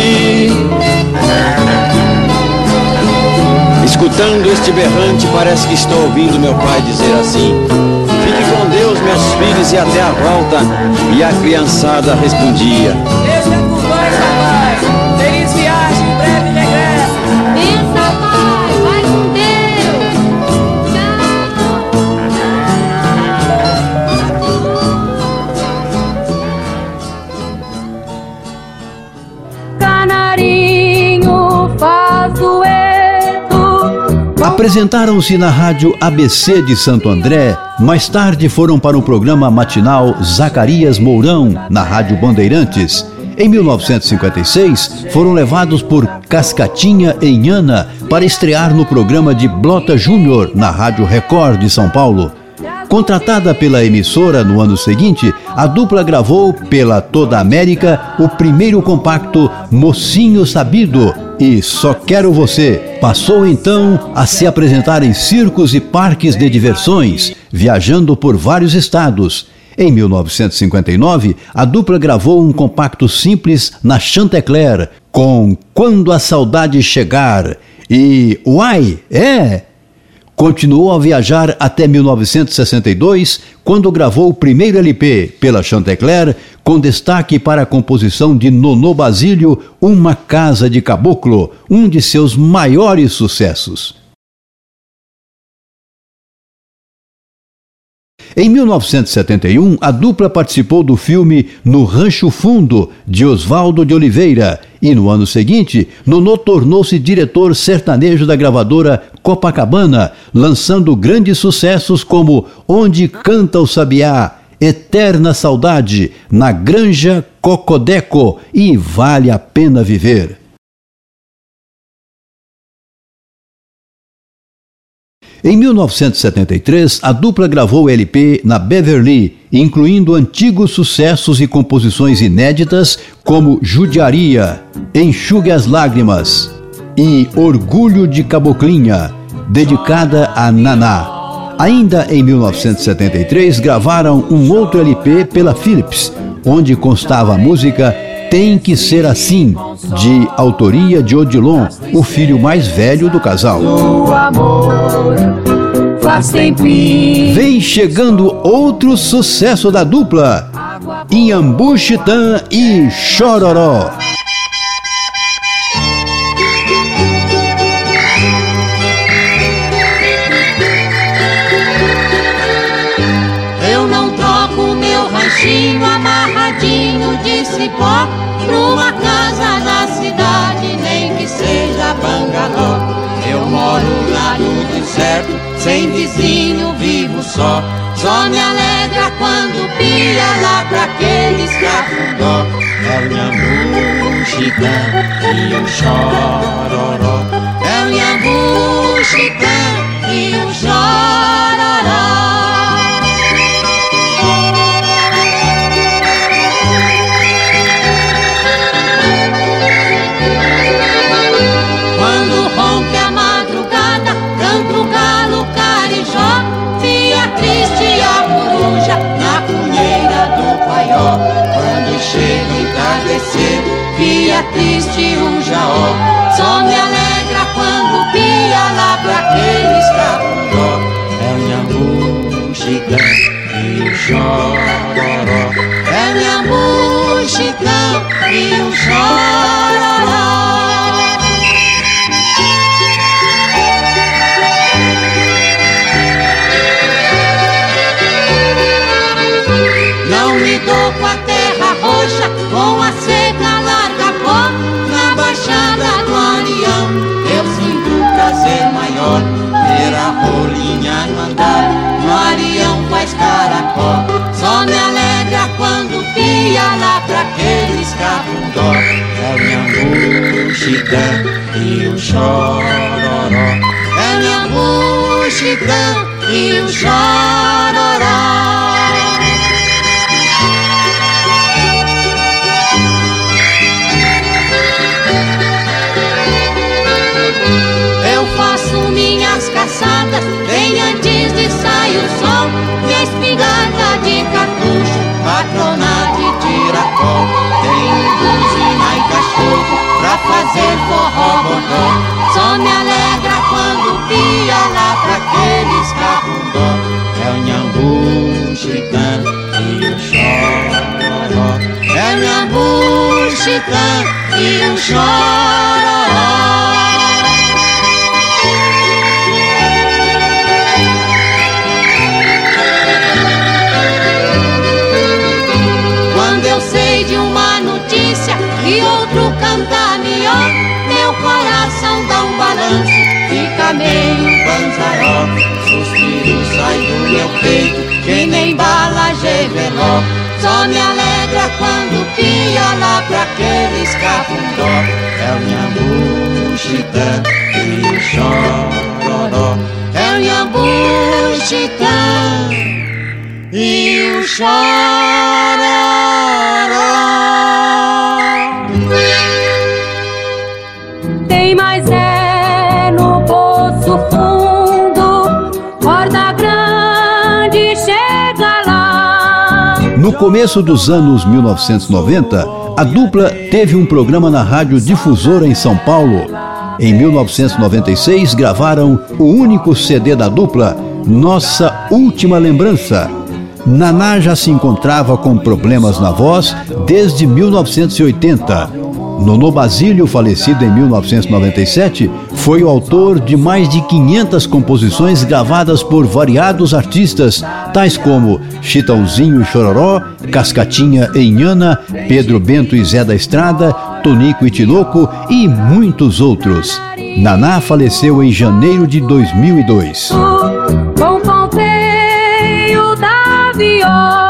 Escutando este berrante, parece que estou ouvindo meu pai dizer assim: Fique com Deus, meus filhos, e até a volta. E a criançada respondia: Apresentaram-se na rádio ABC de Santo André, mais tarde foram para o programa matinal Zacarias Mourão, na Rádio Bandeirantes. Em 1956, foram levados por Cascatinha em Ana para estrear no programa de Blota Júnior, na Rádio Record de São Paulo. Contratada pela emissora no ano seguinte, a dupla gravou pela Toda América o primeiro compacto Mocinho Sabido e Só Quero Você. Passou então a se apresentar em circos e parques de diversões, viajando por vários estados. Em 1959, a dupla gravou um compacto simples na Chantecler com Quando a Saudade Chegar e Uai, é! Continuou a viajar até 1962, quando gravou o primeiro LP pela Chantecler, com destaque para a composição de Nonô Basílio, Uma Casa de Caboclo, um de seus maiores sucessos. Em 1971, a dupla participou do filme No Rancho Fundo, de Oswaldo de Oliveira, e no ano seguinte, Nonô tornou-se diretor sertanejo da gravadora Copacabana, lançando grandes sucessos como Onde Canta o Sabiá, Eterna Saudade, Na Granja Cocodeco e Vale a Pena Viver. Em 1973, a dupla gravou o LP na Beverly, incluindo antigos sucessos e composições inéditas como Judiaria, Enxugue as Lágrimas e Orgulho de Caboclinha, dedicada a Naná. Ainda em 1973, gravaram um outro LP pela Philips, onde constava a música Tem que Ser Assim, de autoria de Odilon, o filho mais velho do casal. Vem chegando outro sucesso da dupla, Inhambu Chitã e Chororó. Eu não troco meu ranchinho amarradinho de cipó Numa casa da cidade, nem que seja bangalô Eu moro lá no deserto, sem vizinho, vivo só. Só me alegra quando pia lá pra aqueles cafundó É o Nhambu, Chitã e o Chororó. É o Nhambu, Chitã e o Chororó fica triste o jaó. Só me alegra quando pia lá pra aqueles capundó. É o Nhambu gigante e o chororó. É o Nhambu gigante e o chororó. Pia lá pra aqueles capundó. É Nhambu gigante e o chororó. É Nhambu gigante e o chororó. Só me alegra quando pia lá pra aqueles capundó. É o Nhambu gigante e o chororó. É o Nhambu chitã e o chororó. No começo dos anos 1990, a dupla teve um programa na rádio difusora em São Paulo. Em 1996, gravaram o único CD da dupla, Nossa Última Lembrança. Naná já se encontrava com problemas na voz desde 1980. Nono Basílio, falecido em 1997, foi o autor de mais de 500 composições gravadas por variados artistas, tais como Chitãozinho e Chororó, Cascatinha e Inhana, Pedro Bento e Zé da Estrada, Tonico e Tinoco e muitos outros. Naná faleceu em janeiro de 2002. Com ponteio da viola.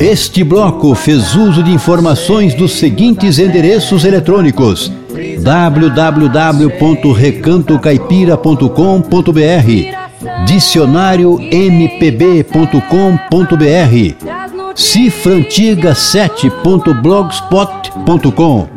Este bloco fez uso de informações dos seguintes endereços eletrônicos: www.recantocaipira.com.br, dicionariompb.com.br, cifrantiga7.blogspot.com.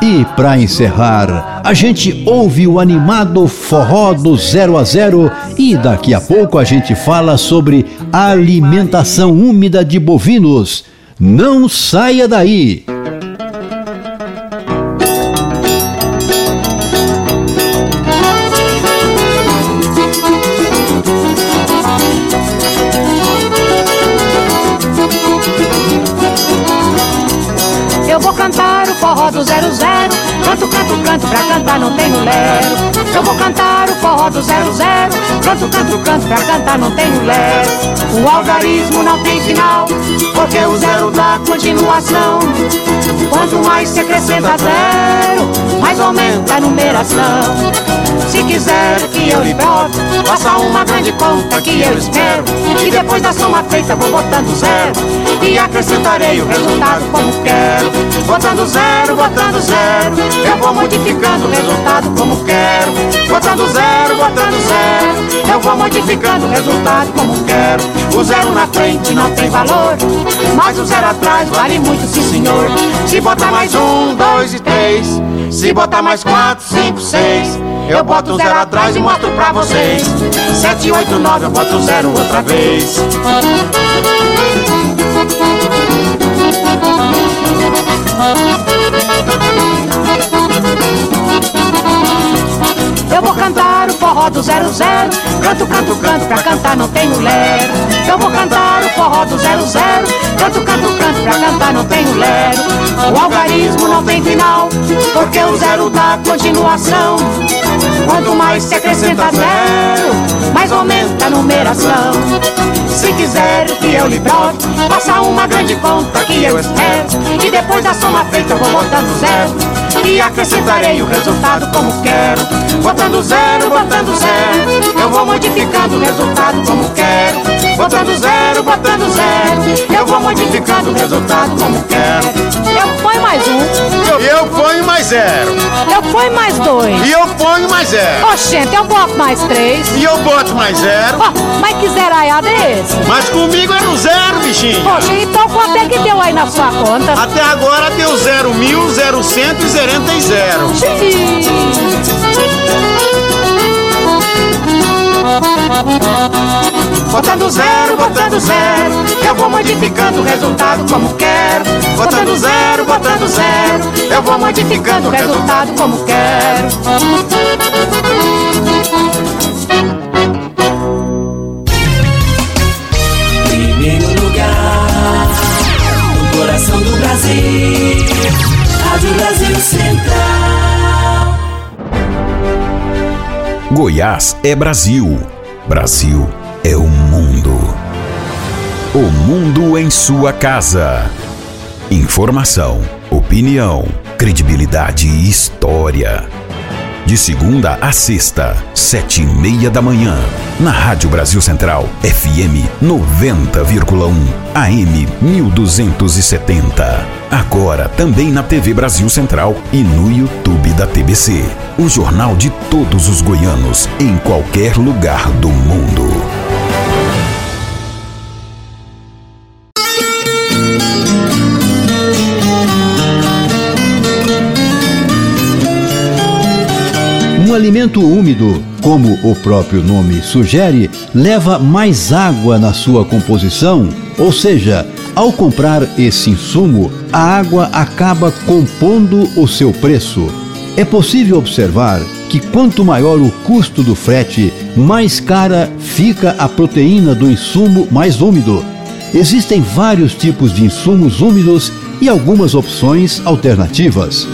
E para encerrar, a gente ouve o animado forró do 0 a 0 e daqui a pouco a gente fala sobre alimentação úmida de bovinos. Não saia daí! Canto, canto, pra cantar não tenho lero O algarismo não tem final Porque o zero dá continuação Quanto mais se acrescenta zero Mais aumenta a numeração se quiser que eu lhe bote, faça uma grande conta que eu espero. E depois da soma feita vou botando zero. E acrescentarei o resultado como quero. Botando zero, botando zero. Eu vou modificando o resultado como quero. Botando zero, botando zero. Eu vou modificando o resultado como quero. O zero na frente não tem valor. Mas o zero atrás vale muito, sim senhor. Se botar mais um, dois e três. Se botar mais quatro, cinco, seis. Eu boto zero atrás e mostro pra vocês. Sete, oito, nove, eu boto zero outra vez. Canto, canto, canto, pra cantar não tenho lero. Eu vou cantar o forró do zero zero. Canto, canto, canto, pra cantar não tenho lero. O algarismo não tem final, porque o zero dá continuação. Quanto mais se acrescenta zero, mais aumenta a numeração. Se quiser que eu lhe prove, faça uma grande conta que eu espero. E depois da soma feita eu vou botando zero. E acrescentarei o resultado como quero. Botando zero, botando zero. Eu vou modificando o resultado como quero. Botando zero, botando zero. Eu vou modificando o resultado como quero. Eu ponho mais um. E eu ponho mais zero. Eu ponho mais dois. E eu ponho mais zero. Oxente, eu boto mais três. E eu boto mais zero. Oh, mas que zeraiada é esse? Mas comigo é no zero, bichinho. Poxa, então quanto é que deu aí na sua conta? Até agora deu zero mil, zero cento e zerenta e zero. Botando zero, botando zero, eu vou modificando o resultado como quero. Botando zero, botando zero, eu vou modificando o resultado como quero. Primeiro lugar, no coração do Brasil, Rádio Brasil Central. Goiás é Brasil. Brasil é o mundo. O mundo em sua casa. Informação, opinião, credibilidade e história. De segunda a sexta, sete e meia da manhã. Na Rádio Brasil Central, FM 90,1, AM 1270. Agora também na TV Brasil Central e no YouTube da TBC. O jornal de todos os goianos, em qualquer lugar do mundo. Alimento úmido, como o próprio nome sugere, leva mais água na sua composição, ou seja, ao comprar esse insumo, a água acaba compondo o seu preço. É possível observar que quanto maior o custo do frete, mais cara fica a proteína do insumo mais úmido. Existem vários tipos de insumos úmidos e algumas opções alternativas.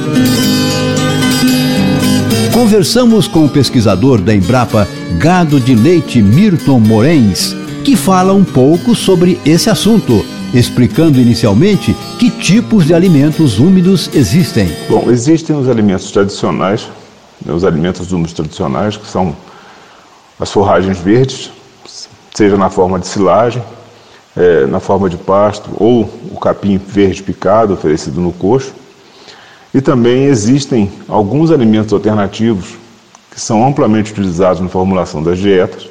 Conversamos com o pesquisador da Embrapa Gado de Leite Mirton Morens, que fala um pouco sobre esse assunto, explicando inicialmente que tipos de alimentos úmidos existem. Bom, existem os alimentos tradicionais, né, os alimentos úmidos tradicionais, que são as forragens verdes, seja na forma de silagem, é, na forma de pasto, ou o capim verde picado oferecido no coxo. E também existem alguns alimentos alternativos que são amplamente utilizados na formulação das dietas,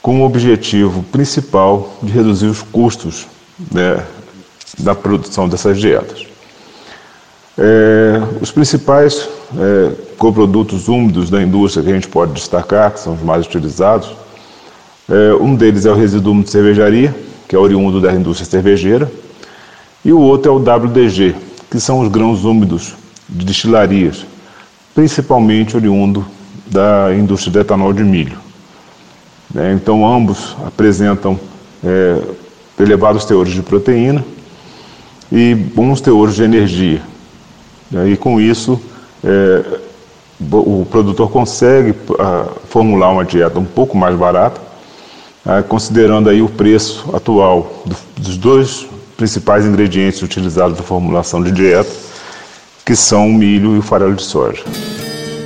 com o objetivo principal de reduzir os custos né, da produção dessas dietas. É, os principais é, coprodutos úmidos da indústria que a gente pode destacar, que são os mais utilizados, é, um deles é o resíduo úmido de cervejaria, que é oriundo da indústria cervejeira, e o outro é o WDG, que são os grãos úmidos de destilarias, principalmente oriundo da indústria de etanol de milho. Né? Então, ambos apresentam é, elevados teores de proteína e bons teores de energia. Né? E com isso, é, o produtor consegue a, formular uma dieta um pouco mais barata, a, considerando aí o preço atual do, dos dois principais ingredientes utilizados na formulação de dieta, que são o milho e o farelo de soja.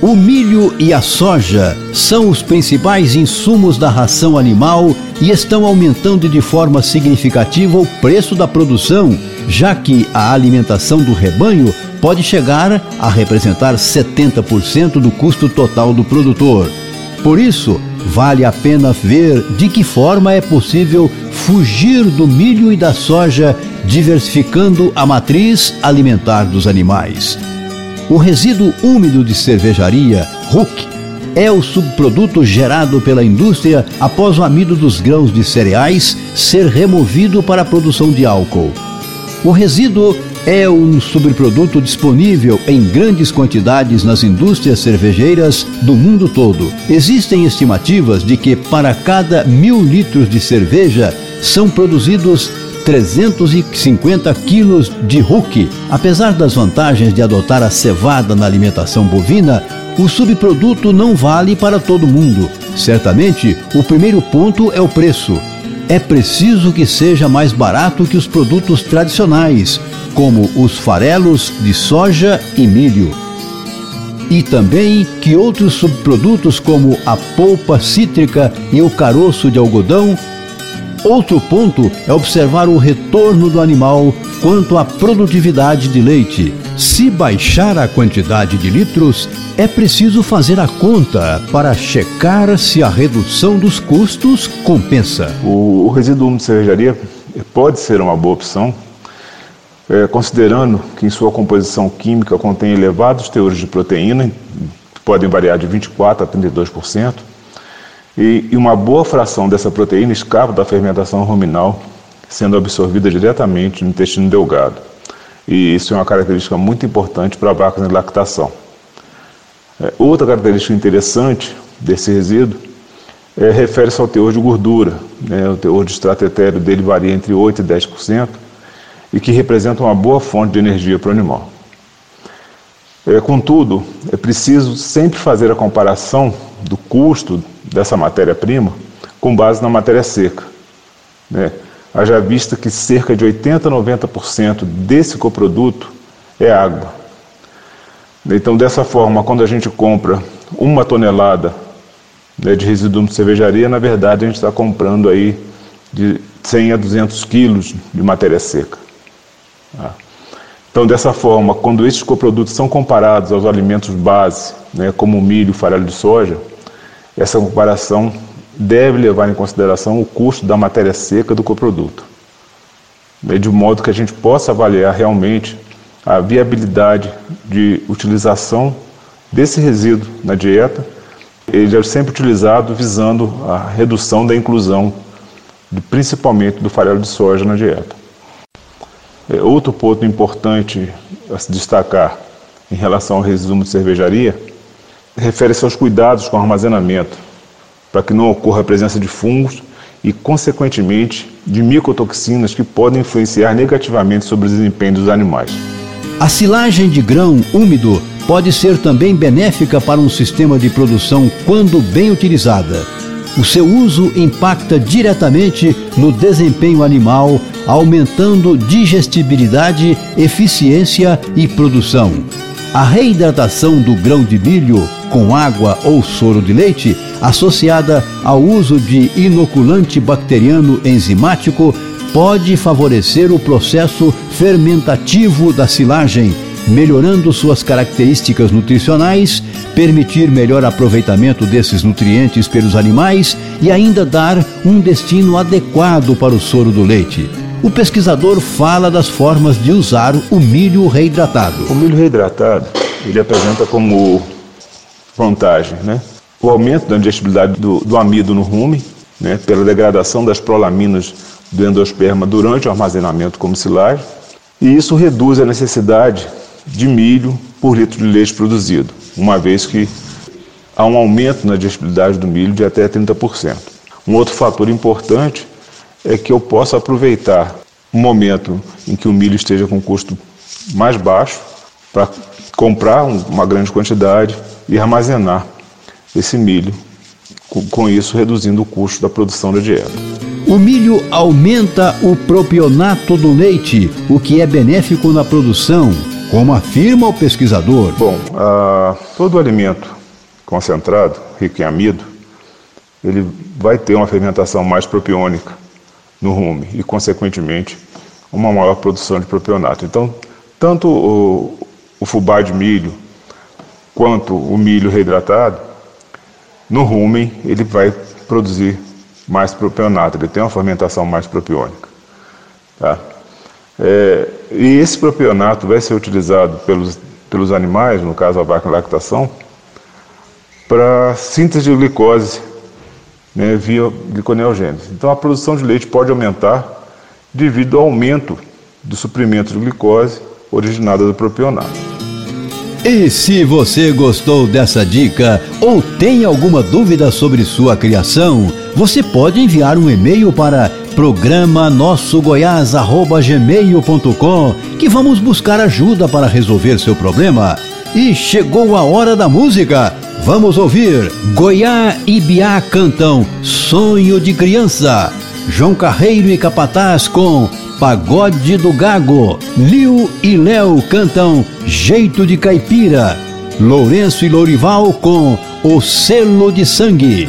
O milho e a soja são os principais insumos da ração animal e estão aumentando de forma significativa o preço da produção, já que a alimentação do rebanho pode chegar a representar 70% do custo total do produtor. Por isso, vale a pena ver de que forma é possível fugir do milho e da soja, diversificando a matriz alimentar dos animais. O resíduo úmido de cervejaria, RUC, é o subproduto gerado pela indústria após o amido dos grãos de cereais ser removido para a produção de álcool. O resíduo é um subproduto disponível em grandes quantidades nas indústrias cervejeiras do mundo todo. Existem estimativas de que para cada mil litros de cerveja são produzidos 350 quilos de Hulk. Apesar das vantagens de adotar a cevada na alimentação bovina, o subproduto não vale para todo mundo. Certamente, o primeiro ponto é o preço. É preciso que seja mais barato que os produtos tradicionais, como os farelos de soja e milho. E também que outros subprodutos, como a polpa cítrica e o caroço de algodão, Outro ponto é observar o retorno do animal quanto à produtividade de leite. Se baixar a quantidade de litros, é preciso fazer a conta para checar se a redução dos custos compensa. O, resíduo de cervejaria pode ser uma boa opção, é, considerando que em sua composição química contém elevados teores de proteína, que podem variar de 24% a 32%, e, e uma boa fração dessa proteína escapa da fermentação ruminal, sendo absorvida diretamente no intestino delgado. E isso é uma característica muito importante para vacas em lactação. É, outra característica interessante desse resíduo é, refere-se ao teor de gordura. Né? O teor de extrato etéreo dele varia entre 8% e 10%, e que representa uma boa fonte de energia para o animal. É, contudo, é preciso sempre fazer a comparação do custo dessa matéria-prima com base na matéria seca. Né? Haja vista que cerca de 80% a 90% desse coproduto é água. Então, dessa forma, quando a gente compra uma tonelada né, de resíduo de cervejaria, na verdade a gente está comprando aí de 100 a 200 quilos de matéria seca. Tá? Então, dessa forma, quando esses coprodutos são comparados aos alimentos base, né, como milho, o farelo de soja, essa comparação deve levar em consideração o custo da matéria seca do coproduto, né, de modo que a gente possa avaliar realmente a viabilidade de utilização desse resíduo na dieta. Ele é sempre utilizado visando a redução da inclusão, principalmente do farelo de soja na dieta. É, outro ponto importante a se destacar em relação ao resíduo de cervejaria refere-se aos cuidados com o armazenamento, para que não ocorra a presença de fungos e, consequentemente, de micotoxinas que podem influenciar negativamente sobre o desempenho dos animais. A silagem de grão úmido pode ser também benéfica para um sistema de produção quando bem utilizada. O seu uso impacta diretamente no desempenho animal, aumentando digestibilidade, eficiência e produção. A reidratação do grão de milho com água ou soro de leite, associada ao uso de inoculante bacteriano enzimático, pode favorecer o processo fermentativo da silagem, melhorando suas características nutricionais, permitir melhor aproveitamento desses nutrientes pelos animais e ainda dar um destino adequado para o soro do leite o pesquisador fala das formas de usar o milho reidratado. O milho reidratado, ele apresenta como vantagem, né? O aumento da digestibilidade do, do amido no rume, né? Pela degradação das prolaminas do endosperma durante o armazenamento como silagem. E isso reduz a necessidade de milho por litro de leite produzido, uma vez que há um aumento na digestibilidade do milho de até 30%. Um outro fator importante é que eu possa aproveitar um momento em que o milho esteja com custo mais baixo para comprar uma grande quantidade e armazenar esse milho, com isso reduzindo o custo da produção da dieta. O milho aumenta o propionato do leite, o que é benéfico na produção, como afirma o pesquisador. Bom, todo alimento concentrado, rico em amido, ele vai ter uma fermentação mais propiônica no rume e, consequentemente, uma maior produção de propionato. Então, tanto o, o fubá de milho quanto o milho reidratado, no rumen ele vai produzir mais propionato, ele tem uma fermentação mais propiônica. Tá? É, e esse propionato vai ser utilizado pelos, pelos animais, no caso a vaca em lactação, para síntese de glicose né, via gliconeogênese. Então a produção de leite pode aumentar devido ao aumento do suprimento de glicose originada do propionato. E se você gostou dessa dica ou tem alguma dúvida sobre sua criação, você pode enviar um e-mail para programa nossogoiás@gmail.com que vamos buscar ajuda para resolver seu problema. E chegou a hora da música. Vamos ouvir Goiá e Biá cantam Sonho de Criança. João Carreiro e Capataz com Pagode do Gago. Liu e Léo cantam Jeito de Caipira. Lourenço e Lourival com O Selo de Sangue.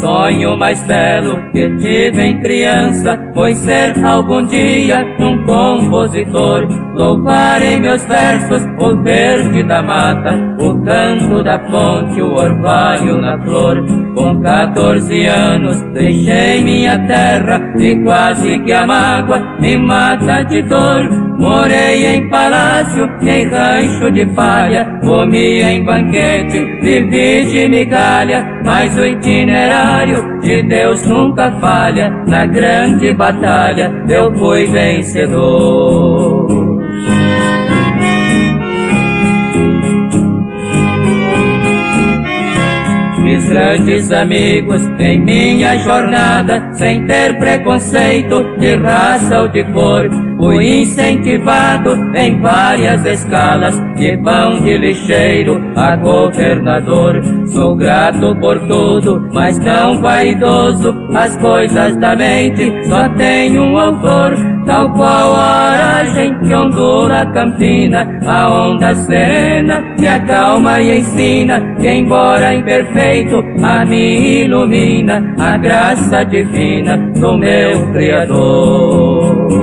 O sonho mais belo que tive em criança foi ser algum dia um compositor. Louvar em meus versos o verde da mata, o canto da fonte, o orvalho na flor. Com 14 anos deixei minha terra e quase que a mágoa me mata de dor. Morei em palácio, em rancho de palha, comia em banquete, vivi de migalha, mas o itinerário de Deus nunca falha. Na grande batalha eu fui vencedor. Fiz grandes amigos em minha jornada, sem ter preconceito de raça ou de cor. Fui incentivado em várias escalas, de pão de lixeiro a governador. Sou grato por tudo, mas não vaidoso. As coisas da mente só tem um autor, tal qual a aragem que ondula a campina. A onda serena me acalma e ensina que, embora imperfeito, a me ilumina a graça divina do meu Criador.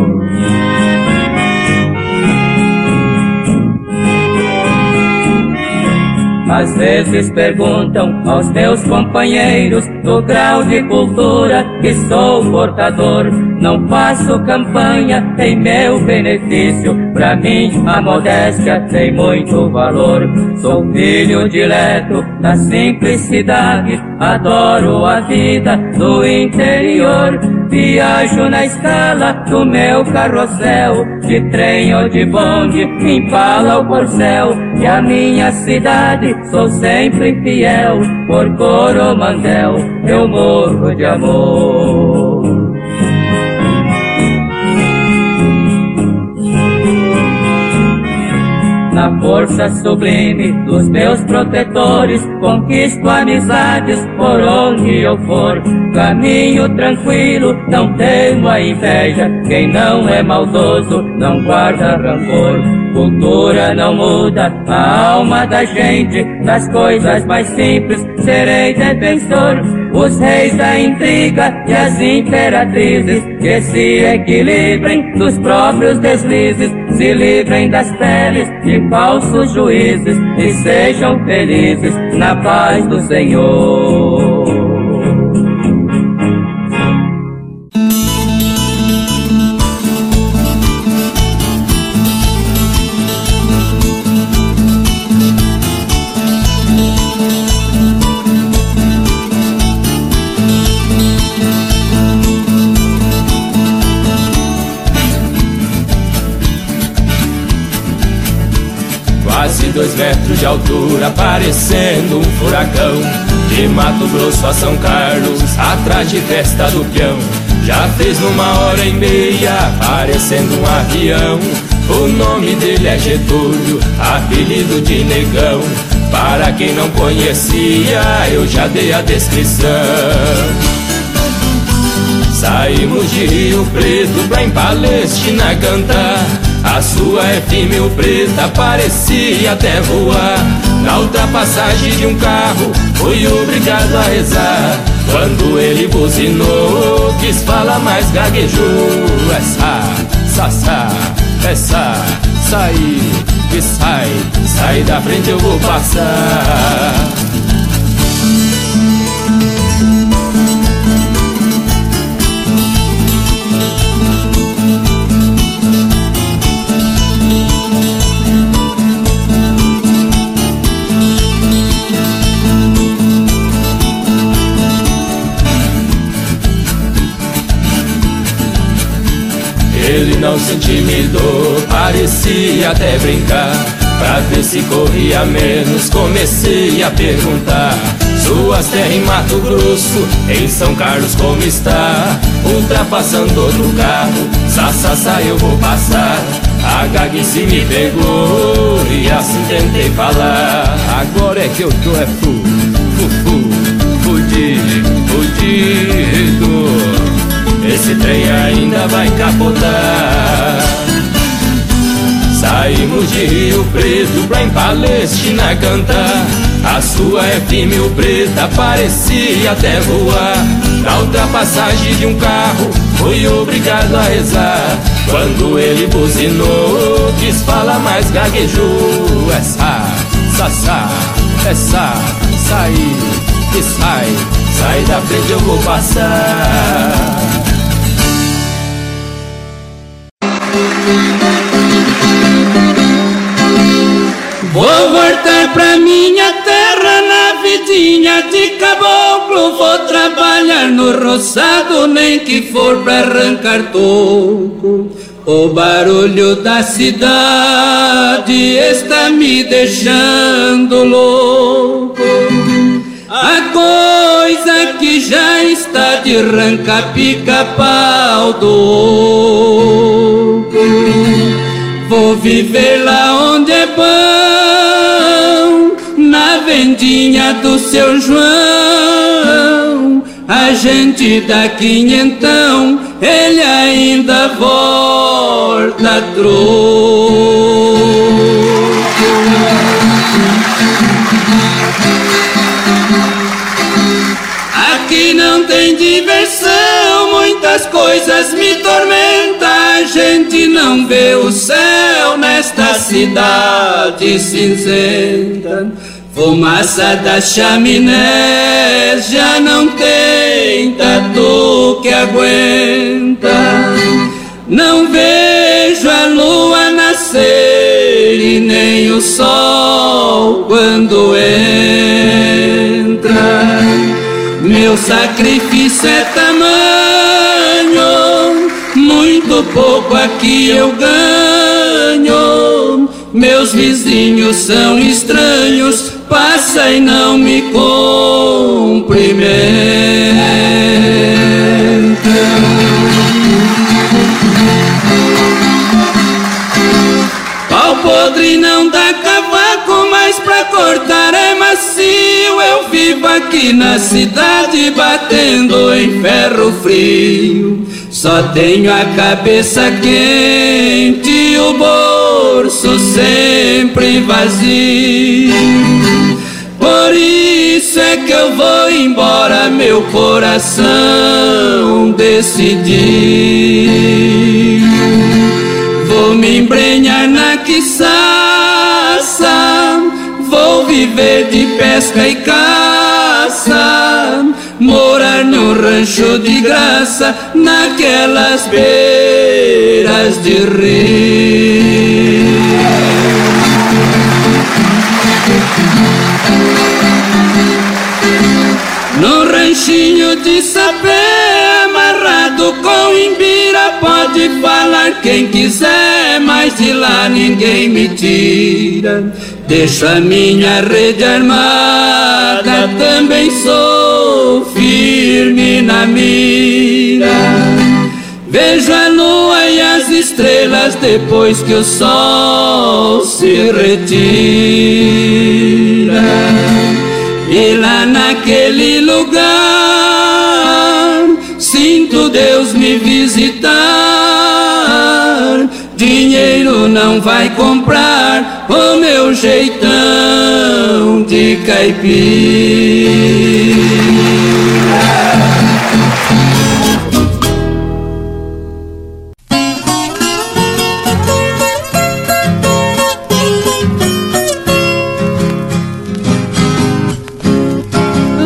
Às vezes perguntam aos meus companheiros do grau de cultura que sou portador. Não faço campanha em meu benefício, pra mim a modéstia tem muito valor. Sou filho dileto da simplicidade, adoro a vida do interior. Viajo na escala do meu carrossel, de trem ou de bonde, impala o corcel. E a minha cidade sou sempre fiel, por Coromandel eu morro de amor. Na força sublime dos meus protetores, conquisto amizades por onde eu for. Caminho tranquilo, não temo a inveja. Quem não é maldoso, não guarda rancor. Cultura não muda a alma da gente, das coisas mais simples serei defensor. Os reis da intriga e as imperatrizes que se equilibrem dos próprios deslizes, se livrem das peles de falsos juízes e sejam felizes na paz do Senhor. Quase dois metros de altura, parecendo um furacão. De Mato Grosso a São Carlos, atrás de festa do peão. Já fez numa hora e meia, parecendo um avião. O nome dele é Getúlio, apelido de negão. Para quem não conhecia, eu já dei a descrição. Saímos de Rio Preto pra em Palestina cantar. A sua F mil preta parecia até voar. Na ultrapassagem de um carro, fui obrigado a rezar. Quando ele buzinou, quis falar mais gaguejou. Essa, sassá, essa, sai, que sai, sai da frente eu vou passar. Não se intimidou, parecia até brincar. Pra ver se corria menos, comecei a perguntar. Suas terras em Mato Grosso, em São Carlos como está? Ultrapassando outro carro, sa, sa, sa eu vou passar. A gaguice me pegou e assim tentei falar. Agora é que eu tô é fu, fu, fu, fudido, fudido. Esse trem ainda vai capotar. Saímos de Rio Preto pra em Palestina cantar. A sua FM o preta parecia até voar. Na ultrapassagem de um carro, fui obrigado a rezar. Quando ele buzinou, quis falar mais gaguejou. Essa, sa, sa, essa, sair, que sai, sai da frente eu vou passar. Vou voltar pra minha terra na vidinha de caboclo. Vou trabalhar no roçado, nem que for pra arrancar toco. O barulho da cidade está me deixando louco. A coisa que já está de arrancar pica-pau do Vou viver lá onde é bom, na vendinha do seu João. A gente dá quinhentão, ele ainda volta Aqui não tem diversão, muitas coisas me gente não vê o céu nesta cidade cinzenta. Fumaça das chaminés já não tem tatu que aguenta. Não vejo a lua nascer e nem o sol quando entra. Meu sacrifício é tamanho, muito pouco aqui eu ganho. Meus vizinhos são estranhos, passa e não me cumprimenta. Pau podre não dá cavaco, mas pra cortar é vivo aqui na cidade batendo em ferro frio. Só tenho a cabeça quente e o bolso sempre vazio. Por isso é que eu vou embora, meu coração decidiu. Vou me embrenhar na quiçaça, vou viver de pesca e caça, morar num rancho de graça, naquelas beiras de rio. No ranchinho de sapé amarrado com imbira Pode falar quem quiser, mas de lá ninguém me tira. Deixo a minha rede armada, também sou firme na mira. Vejo a lua e as estrelas depois que o sol se retira. E lá naquele lugar sinto Deus me visitar. Não vai comprar o meu jeitão de caipira.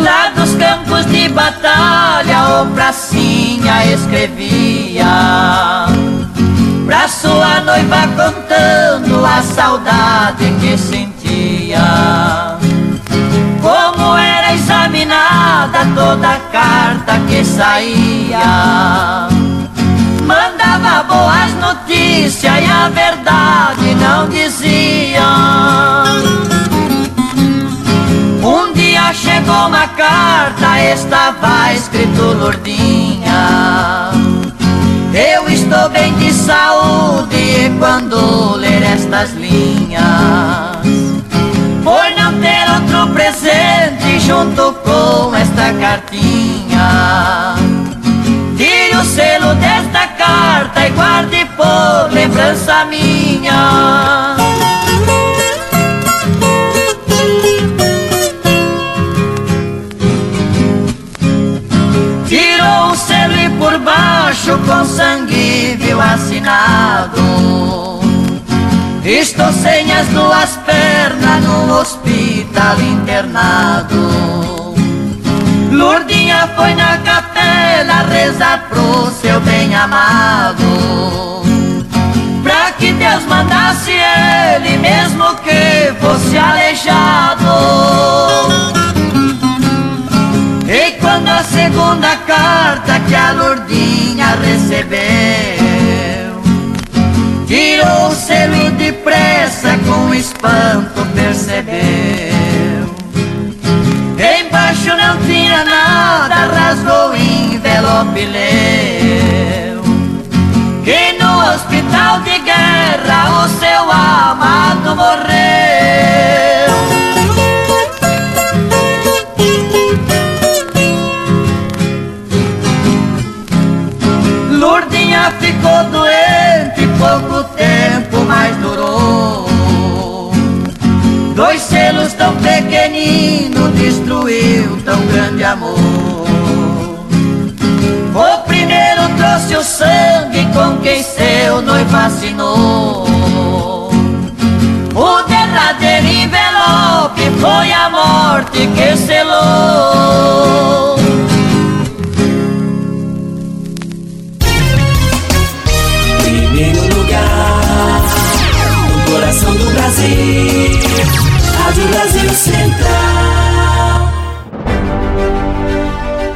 Lá dos campos de batalha, o pracinha escrevia noiva contando a saudade que sentia Como era examinada toda carta que saía Mandava boas notícias notícia e a verdade não diziam. Um dia chegou uma carta, estava escrito Lourdinha. Eu estou bem de saúde quando ler estas linhas. Por não ter outro presente junto com esta cartinha. Tire o selo desta carta e guarde por lembrança minha. Baixo com sangue viu assinado. Estou sem as duas pernas no hospital internado. Lourdinha foi na capela rezar pro seu bem amado. Pra que Deus mandasse ele, mesmo que fosse aleijado. A segunda carta que a Lourdinha recebeu, tirou o selo depressa, com espanto percebeu. Embaixo não tinha nada, rasgou o envelope leu. Que no hospital de guerra o seu amado morreu Selos tão pequeninos destruiu tão grande amor. O primeiro trouxe o sangue com quem seu noivo assinou. O derradeiro envelope foi a morte que selou. Primeiro lugar, no coração do Brasil. Rádio Brasil Central.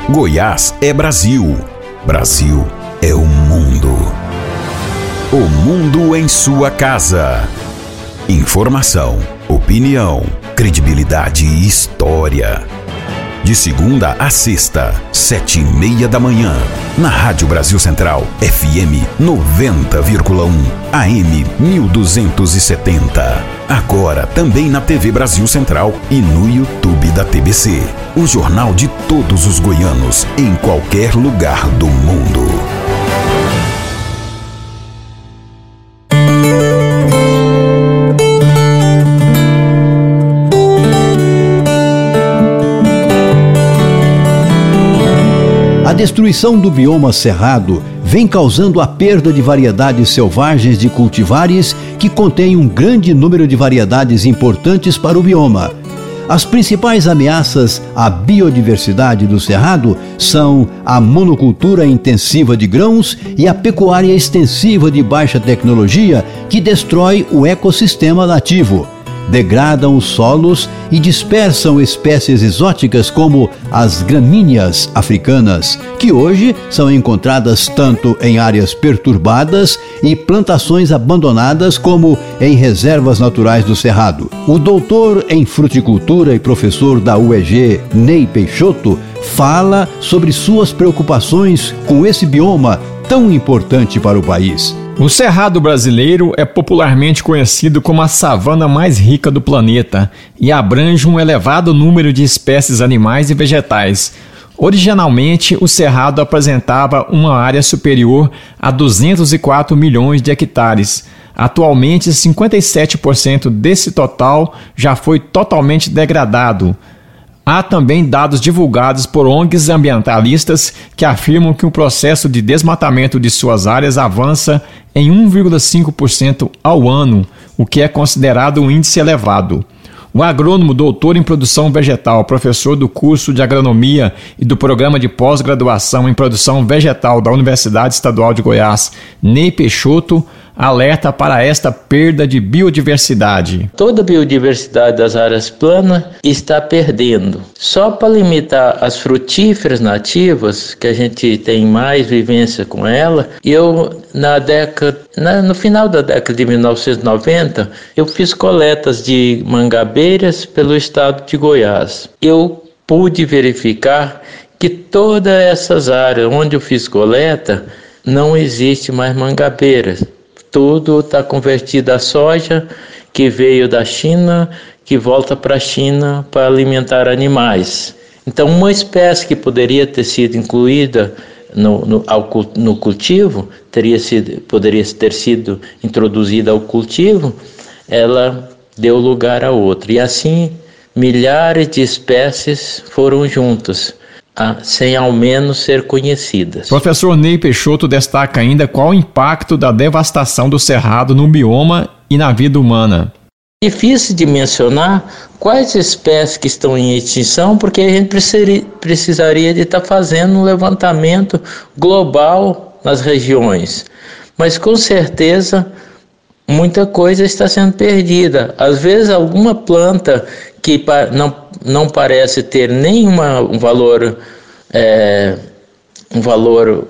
Goiás é Brasil. Brasil é o mundo. O mundo em sua casa. Informação, opinião, credibilidade e história. De segunda a sexta, sete e meia da manhã. Na Rádio Brasil Central, FM 90,1, AM 1270. Agora também na TV Brasil Central e no YouTube da TBC. O jornal de todos os goianos, em qualquer lugar do mundo. Destruição do bioma cerrado vem causando a perda de variedades selvagens de cultivares que contêm um grande número de variedades importantes para o bioma. As principais ameaças à biodiversidade do cerrado são a monocultura intensiva de grãos e a pecuária extensiva de baixa tecnologia que destrói o ecossistema nativo degradam os solos e dispersam espécies exóticas como as gramíneas africanas, que hoje são encontradas tanto em áreas perturbadas e plantações abandonadas como em reservas naturais do Cerrado. O doutor em fruticultura e professor da UEG, Ney Peixoto, fala sobre suas preocupações com esse bioma tão importante para o país. O cerrado brasileiro é popularmente conhecido como a savana mais rica do planeta e abrange um elevado número de espécies animais e vegetais. Originalmente, o cerrado apresentava uma área superior a 204 milhões de hectares. Atualmente, 57% desse total já foi totalmente degradado. Há também dados divulgados por ONGs ambientalistas que afirmam que o processo de desmatamento de suas áreas avança em 1,5% ao ano, o que é considerado um índice elevado. O agrônomo doutor em produção vegetal, professor do curso de agronomia e do programa de pós-graduação em produção vegetal da Universidade Estadual de Goiás, Ney Peixoto, alerta para esta perda de biodiversidade. Toda a biodiversidade das áreas planas está perdendo. Só para limitar as frutíferas nativas, que a gente tem mais vivência com ela, eu na década, na, no final da década de 1990, eu fiz coletas de mangabeiras pelo estado de Goiás. Eu pude verificar que todas essas áreas onde eu fiz coleta não existe mais mangabeiras. Tudo está convertido a soja que veio da China, que volta para a China para alimentar animais. Então, uma espécie que poderia ter sido incluída no, no, ao, no cultivo, teria sido, poderia ter sido introduzida ao cultivo, ela deu lugar a outra. E assim, milhares de espécies foram juntas sem ao menos ser conhecidas. Professor Ney Peixoto destaca ainda qual o impacto da devastação do cerrado no bioma e na vida humana. Difícil de mencionar quais espécies que estão em extinção, porque a gente precisaria de estar fazendo um levantamento global nas regiões. Mas com certeza muita coisa está sendo perdida. Às vezes alguma planta que não, não parece ter nenhuma um valor é, um valor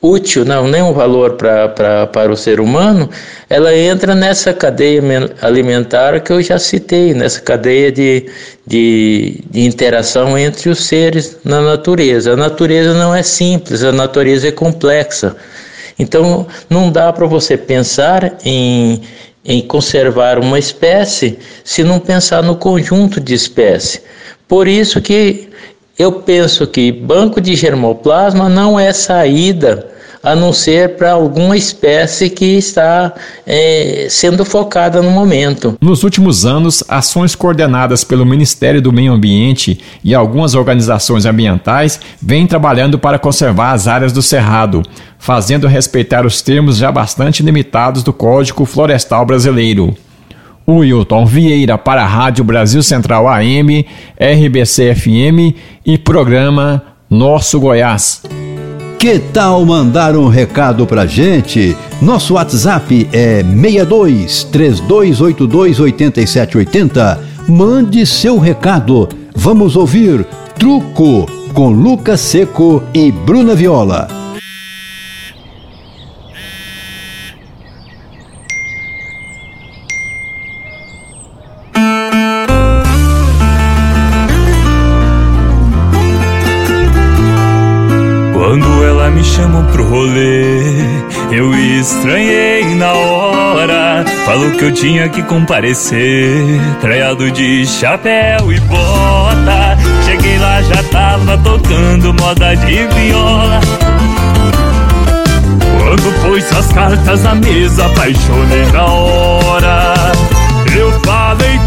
útil, não, nem um valor pra, pra, para o ser humano, ela entra nessa cadeia alimentar que eu já citei, nessa cadeia de, de, de interação entre os seres na natureza. A natureza não é simples, a natureza é complexa. Então, não dá para você pensar em, em conservar uma espécie se não pensar no conjunto de espécies. Por isso que eu penso que banco de germoplasma não é saída a não ser para alguma espécie que está é, sendo focada no momento. Nos últimos anos, ações coordenadas pelo Ministério do Meio Ambiente e algumas organizações ambientais vêm trabalhando para conservar as áreas do Cerrado, fazendo respeitar os termos já bastante limitados do Código Florestal Brasileiro. Wilton Vieira para a Rádio Brasil Central AM, RBC FM e programa Nosso Goiás. Que tal mandar um recado pra gente? Nosso WhatsApp é 62 3282 8780. Mande seu recado. Vamos ouvir Truco com Lucas Seco e Bruna Viola. Tinha que comparecer. Traiado de chapéu e bota. Cheguei lá, já tava tocando moda de viola. Quando pôs as cartas na mesa, apaixonei na hora. Eu falei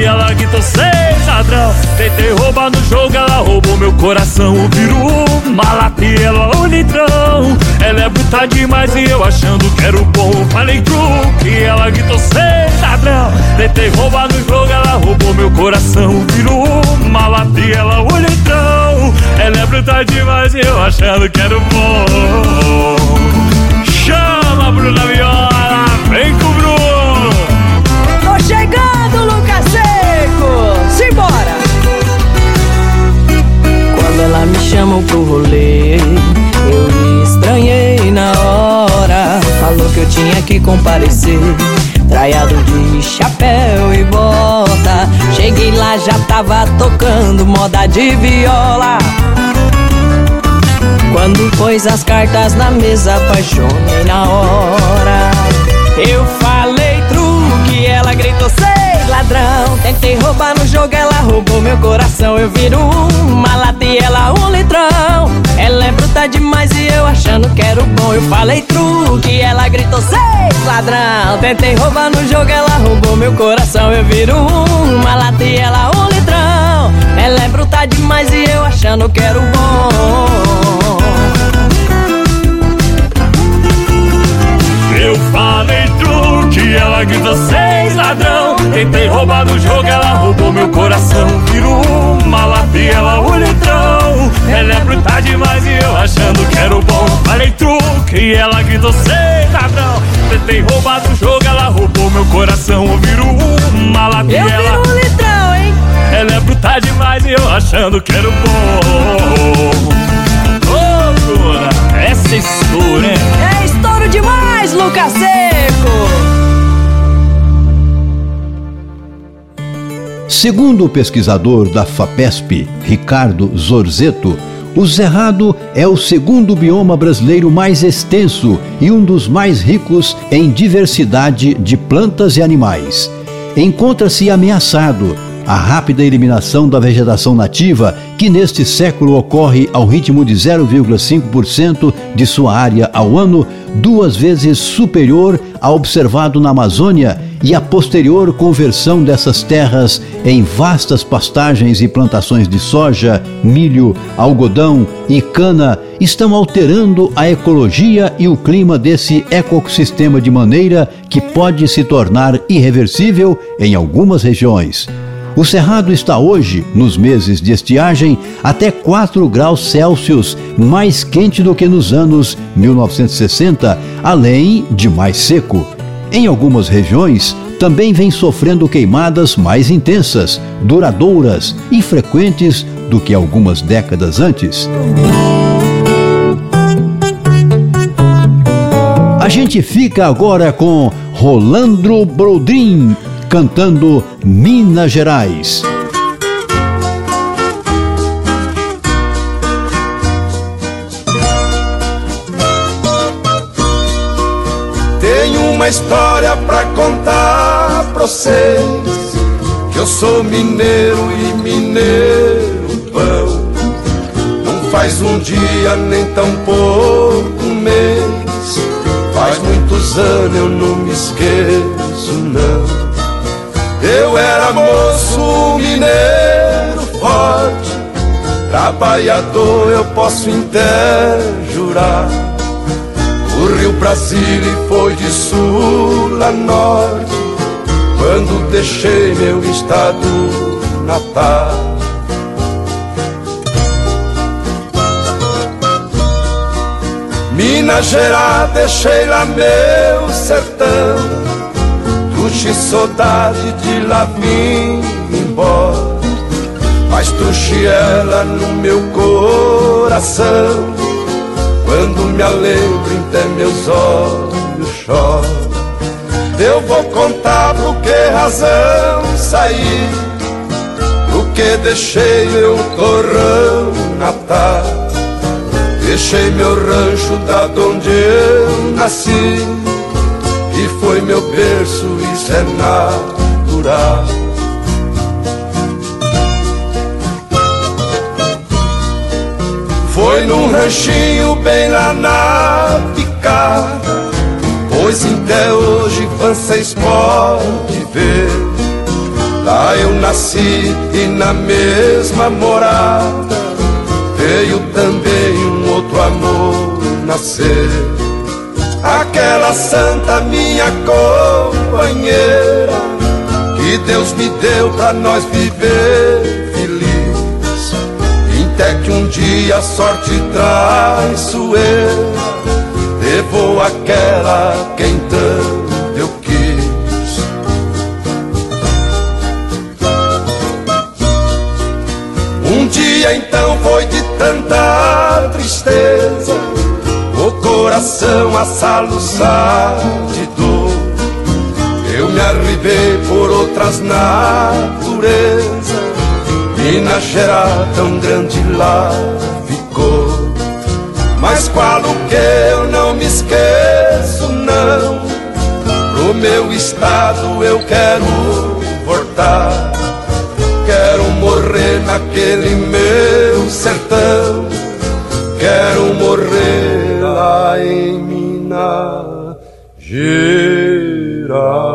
truque, ela gritou seis ladrão. Tentei roubar no jogo, ela roubou meu coração. Virou uma lata e ela um litrão. Ela é bruta demais e eu achando que era o bom. Falei truque, ela gritou seis ladrão. Tentei roubar no jogo, ela roubou meu coração. Virou uma lata e ela um litrão. Ela é bruta demais e eu achando que era o bom. Chama Bruna Viola, vem com Me chamou pro rolê, eu estranhei na hora. Falou que eu tinha que comparecer. Traiado de chapéu e bota. Cheguei lá, já tava tocando moda de viola. Quando pôs as cartas na mesa, apaixonei na hora. Eu falei truque, ela gritou sei ladrão. Tentei roubar no jogo, ela roubou meu coração. Eu viro uma lata e ela um litrão. Ela é bruta demais e eu achando que era o bom. Eu falei truque, ela gritou sei ladrão. Tentei roubar no jogo, ela roubou meu coração. Eu viro uma lata e ela um litrão. Ela é bruta demais e eu achando que era o bom. Eu falei truque, ela grita seis ladrão. Tentei roubar no jogo, ela roubou meu coração. Virou uma lata e ela o litrão. Ela é bruta demais e eu achando que era o bom. Falei truque, ela gritou seis ladrão. tentei roubar do jogo, ela roubou meu coração. Eu viro uma lapela. Eu viro um litrão, hein? Ela é bruta demais e eu achando que era o bom. Ô, Bruna, essa é estouro, hein? É estouro demais, Lucas Seco! Segundo o pesquisador da FAPESP, Ricardo Zorzeto, o Cerrado é o segundo bioma brasileiro mais extenso e um dos mais ricos em diversidade de plantas e animais. Encontra-se ameaçado a rápida eliminação da vegetação nativa, que neste século ocorre ao ritmo de 0,5% de sua área ao ano, duas vezes superior ao observado na Amazônia e a posterior conversão dessas terras em vastas pastagens e plantações de soja, milho, algodão e cana estão alterando a ecologia e o clima desse ecossistema de maneira que pode se tornar irreversível em algumas regiões. O Cerrado está hoje, nos meses de estiagem, até 4 graus Celsius mais quente do que nos anos 1960, além de mais seco. Em algumas regiões, também vem sofrendo queimadas mais intensas, duradouras e frequentes do que algumas décadas antes. A gente fica agora com Rolandro Brodrin cantando Minas Gerais. Uma história pra contar pra vocês. Que eu sou mineiro e mineiro pão. Não faz um dia nem tão pouco mês. Faz muitos anos eu não me esqueço, não. Eu era moço mineiro forte, trabalhador eu posso até jurar. O Rio Brasília foi de sul a norte, quando deixei meu estado natal. Minas Gerais, deixei lá meu sertão Trouxe saudade de lá vim embora Mas trouxe ela no meu coração Quando me lembro até meus olhos choram Eu vou contar por que razão saí Por que deixei meu torrão natal Deixei meu rancho da onde eu nasci e foi meu berço, isso é natural. Foi num ranchinho bem lá na picada, pois até hoje vocês podem ver. Lá eu nasci e na mesma morada veio também um outro amor nascer aquela santa minha companheira que Deus me deu pra nós viver. Até que um dia a sorte traiçoeira levou aquela quem tanto eu quis. Um dia então foi de tanta tristeza coração a soluçar de dor. Eu me arribei por outras naturezas, Minas Gerais tão grande lá ficou. Mas qual o que eu não me esqueço, não. Pro meu estado eu quero voltar. Quero morrer naquele meu sertão. Quero morrer lá em Minas Gerais.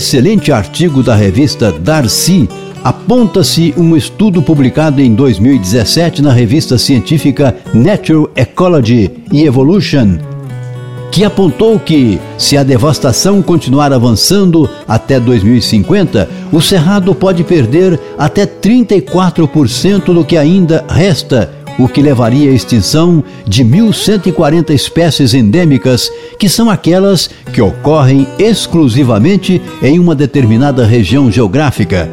Excelente artigo da revista Darcy, aponta-se um estudo publicado em 2017 na revista científica Natural Ecology e Evolution que apontou que, se a devastação continuar avançando até 2050, o Cerrado pode perder até 34% do que ainda resta, o que levaria à extinção de 1.140 espécies endêmicas, que são aquelas que ocorrem exclusivamente em uma determinada região geográfica.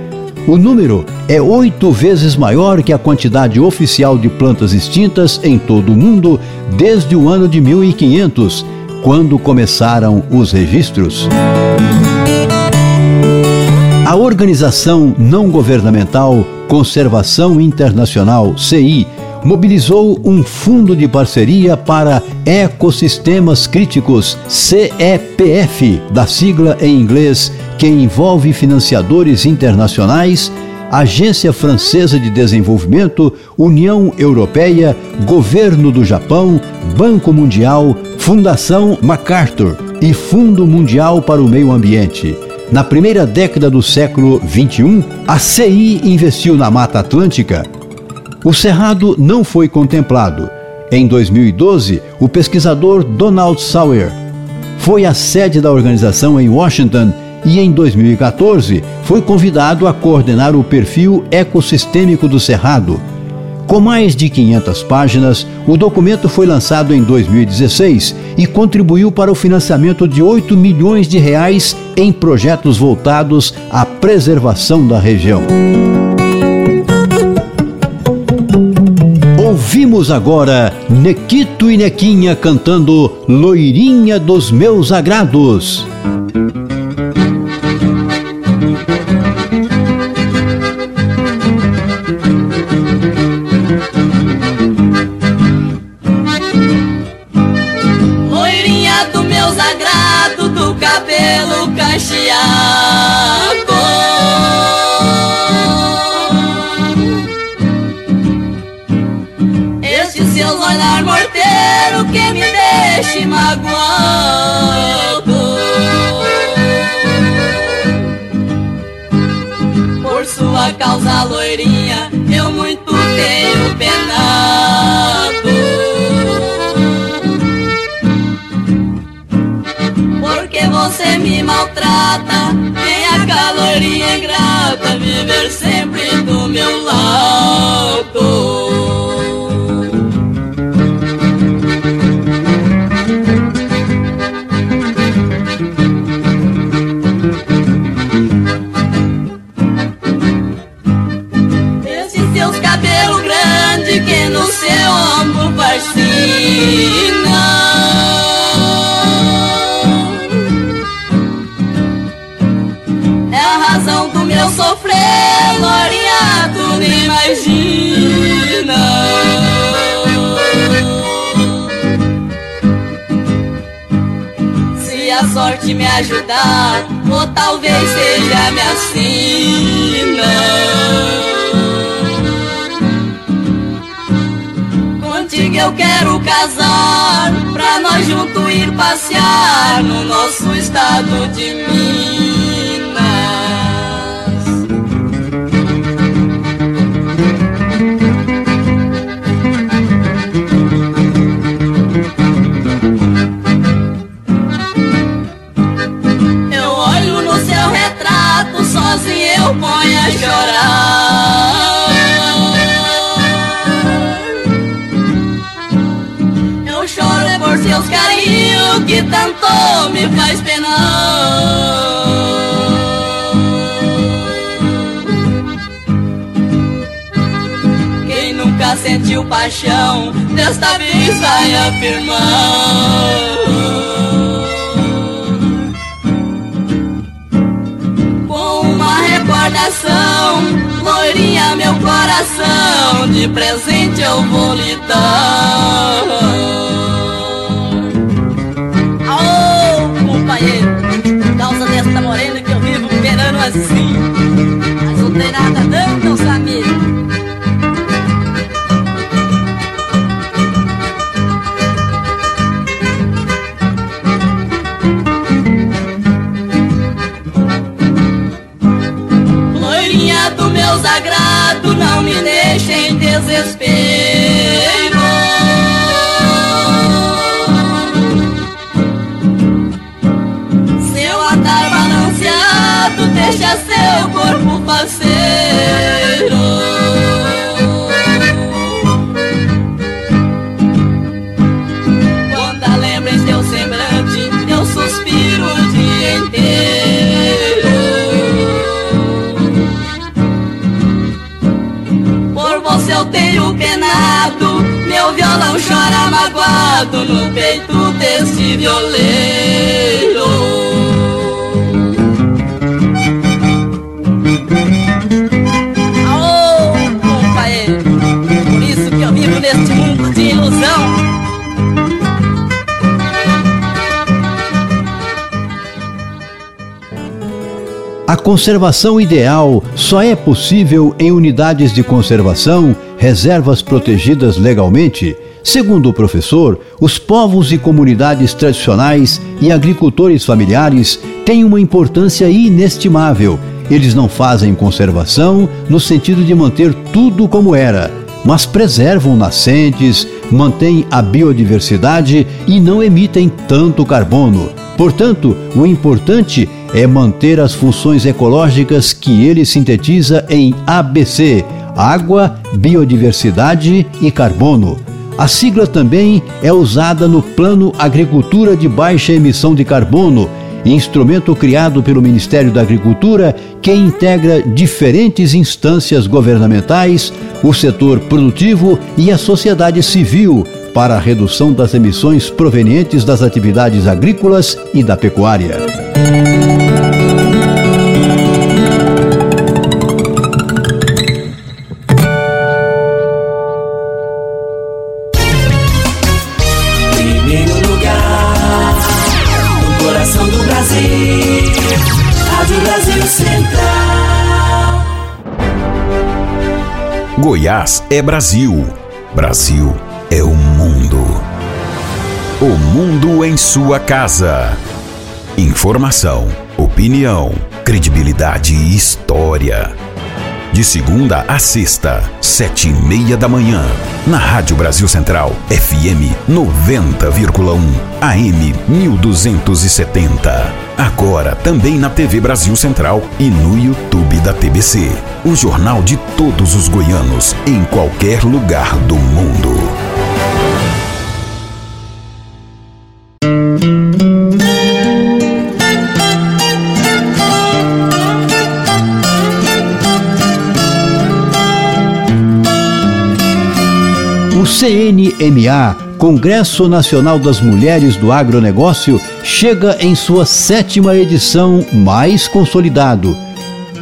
O número é oito vezes maior que a quantidade oficial de plantas extintas em todo o mundo desde o ano de 1500 quando começaram os registros. A organização não governamental Conservação Internacional, CI, mobilizou um fundo de parceria para ecossistemas críticos, CEPF, da sigla em inglês, que envolve financiadores internacionais Agência Francesa de Desenvolvimento, União Europeia, Governo do Japão, Banco Mundial, Fundação MacArthur e Fundo Mundial para o Meio Ambiente. Na primeira década do século XXI, a CI investiu na Mata Atlântica. O Cerrado não foi contemplado. Em 2012, o pesquisador Donald Sauer foi à sede da organização em Washington e em 2014 foi convidado a coordenar o perfil ecossistêmico do Cerrado. Com mais de 500 páginas, o documento foi lançado em 2016 e contribuiu para o financiamento de 8 milhões de reais em projetos voltados à preservação da região. Ouvimos agora Nequito e Nequinha cantando Loirinha dos Meus Agrados. Eu quero casar Pra nós junto ir passear No nosso estado de Minas. Eu olho no seu retrato Sozinho eu ponho a chorar que tanto me faz penar. Quem nunca sentiu paixão, desta vez vai afirmar. Com uma recordação, loirinha meu coração, de presente eu vou lhe dar. Assim Mas não tem nada não, meus amigos Loirinha do meus agrado Não me deixe em parceiro. Quando lembra em seu semblante, eu suspiro o dia inteiro. Por você eu tenho penado, meu violão chora magoado no peito desse violeiro. A conservação ideal só é possível em unidades de conservação, reservas protegidas legalmente. Segundo o professor, os povos e comunidades tradicionais e agricultores familiares têm uma importância inestimável. Eles não fazem conservação no sentido de manter tudo como era, mas preservam nascentes, mantêm a biodiversidade e não emitem tanto carbono. Portanto, o importante é manter as funções ecológicas que ele sintetiza em ABC: água, biodiversidade e carbono. A sigla também é usada no Plano Agricultura de Baixa Emissão de Carbono instrumento criado pelo Ministério da Agricultura que integra diferentes instâncias governamentais, o setor produtivo e a sociedade civil para a redução das emissões provenientes das atividades agrícolas e da pecuária. Goiás é Brasil. Brasil é o mundo. O mundo em sua casa. Informação, opinião, credibilidade e história. De segunda a sexta, sete e meia da manhã. Na Rádio Brasil Central, FM 90,1, AM 1270. Agora também na TV Brasil Central e no YouTube da TBC. O jornal de todos os goianos, em qualquer lugar do mundo. CNMA, Congresso Nacional das Mulheres do Agronegócio, chega em sua sétima edição mais consolidado.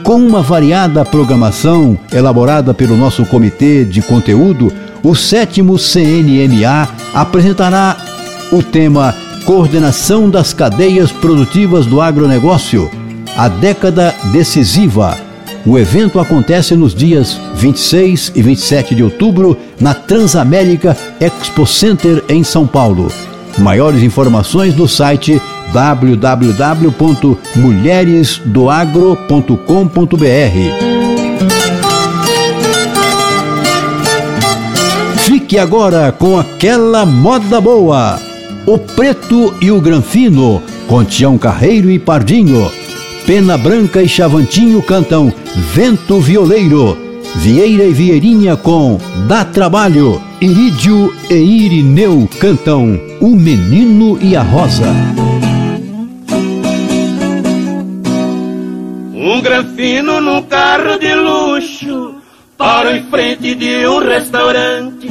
Com uma variada programação elaborada pelo nosso Comitê de Conteúdo, o sétimo CNMA apresentará o tema Coordenação das Cadeias Produtivas do Agronegócio, a década decisiva o evento acontece nos dias 26 e 27 de outubro na Transamérica Expo Center em São Paulo. Maiores informações no site www.mulheresdoagro.com.br. Fique agora com aquela moda boa. O Preto e o Granfino, com Tião Carreiro e Pardinho Pena Branca e Chavantinho cantam Vento Violeiro. Vieira e Vieirinha com Dá Trabalho. Irídio e Irineu cantam O Menino e a Rosa. Um granfino num carro de luxo para em frente de um restaurante.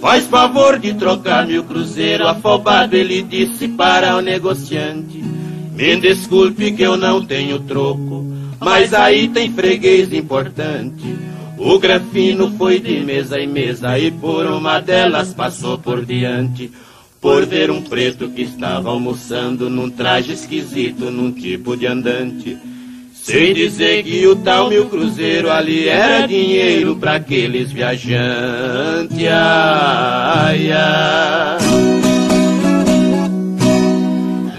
Faz favor de trocar meu cruzeiro afobado, ele disse para o negociante. Me desculpe que eu não tenho troco, mas aí tem freguês importante. O grafino foi de mesa em mesa e por uma delas passou por diante. Por ver um preto que estava almoçando num traje esquisito, num tipo de andante. Sem dizer que o tal mil cruzeiro ali era dinheiro para aqueles viajantes. Ai, ai.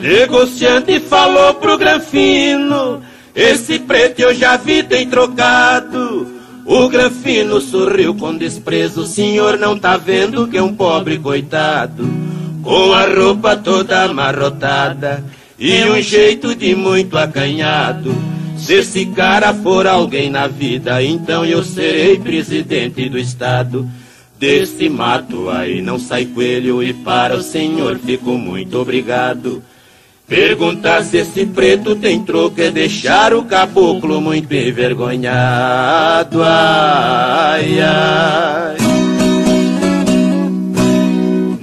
Negociante falou pro Granfino, esse preto eu já vi tem trocado. O Granfino sorriu com desprezo, o senhor não tá vendo que é um pobre coitado. Com a roupa toda amarrotada e um jeito de muito acanhado. Se esse cara for alguém na vida, então eu serei presidente do estado. Desse mato aí não sai coelho e para o senhor fico muito obrigado. Perguntar se esse preto tem troco é deixar o caboclo muito envergonhado. Ai, ai.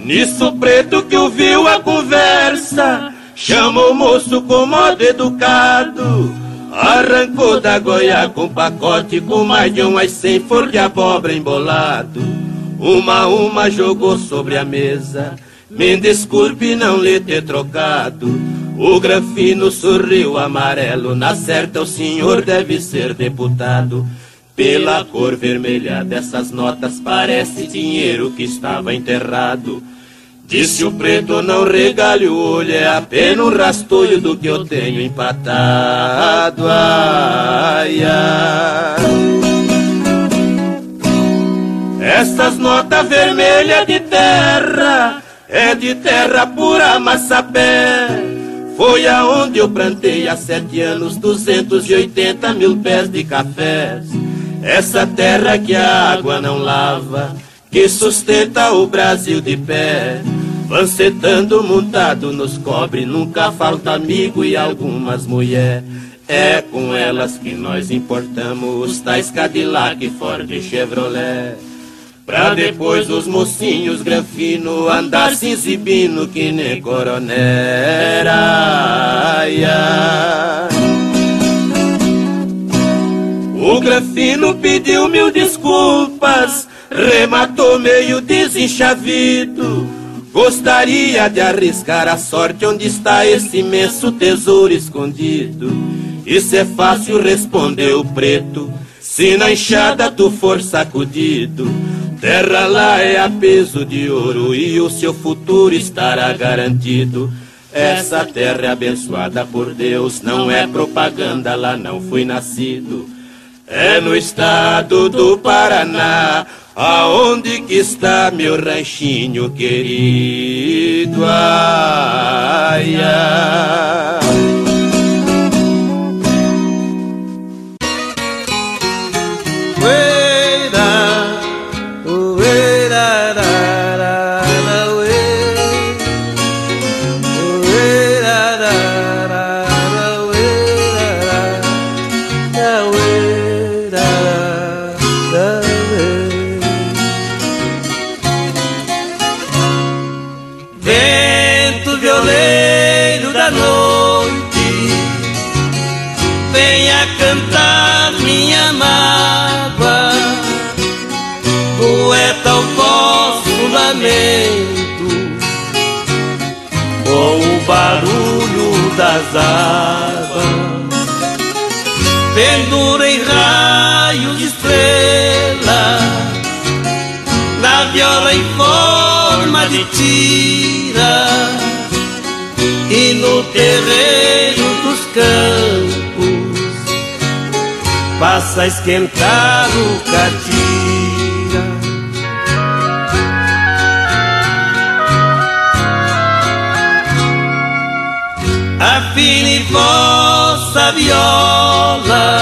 Nisso preto que ouviu a conversa, chamou o moço com modo educado. Arrancou da goia com pacote com mais de umas cem for de abóbora embolado. Uma a uma jogou sobre a mesa. Me desculpe não lhe ter trocado. O grafino sorriu amarelo. Na certa o senhor deve ser deputado. Pela cor vermelha dessas notas parece dinheiro que estava enterrado. Disse o preto, não regale o olho, é apenas um rastolho do que eu tenho empatado. Ai, ai. Essas notas vermelhas de terra é de terra pura massapé. Foi aonde eu plantei há sete anos 280 mil pés de cafés. Essa terra que a água não lava, que sustenta o Brasil de pé. Lancetando montado nos cobre, nunca falta amigo e algumas mulher. É com elas que nós importamos os tais Cadillac, Ford e Chevrolet. Pra depois os mocinhos granfino andar se exibindo que nem ai. O grafino pediu mil desculpas, rematou meio desenchavido. Gostaria de arriscar a sorte onde está esse imenso tesouro escondido. Isso é fácil, respondeu o preto. Se na enxada tu for sacudido, Terra lá é a peso de ouro e o seu futuro estará garantido. Essa terra é abençoada por Deus, não é propaganda, lá não fui nascido. É no estado do Paraná, aonde que está meu ranchinho querido. Ai, ai. Das águas. Pendura em raio de estrela, na viola em forma de tira, e no terreiro dos campos passa a esquentar o catira. Afine vossa viola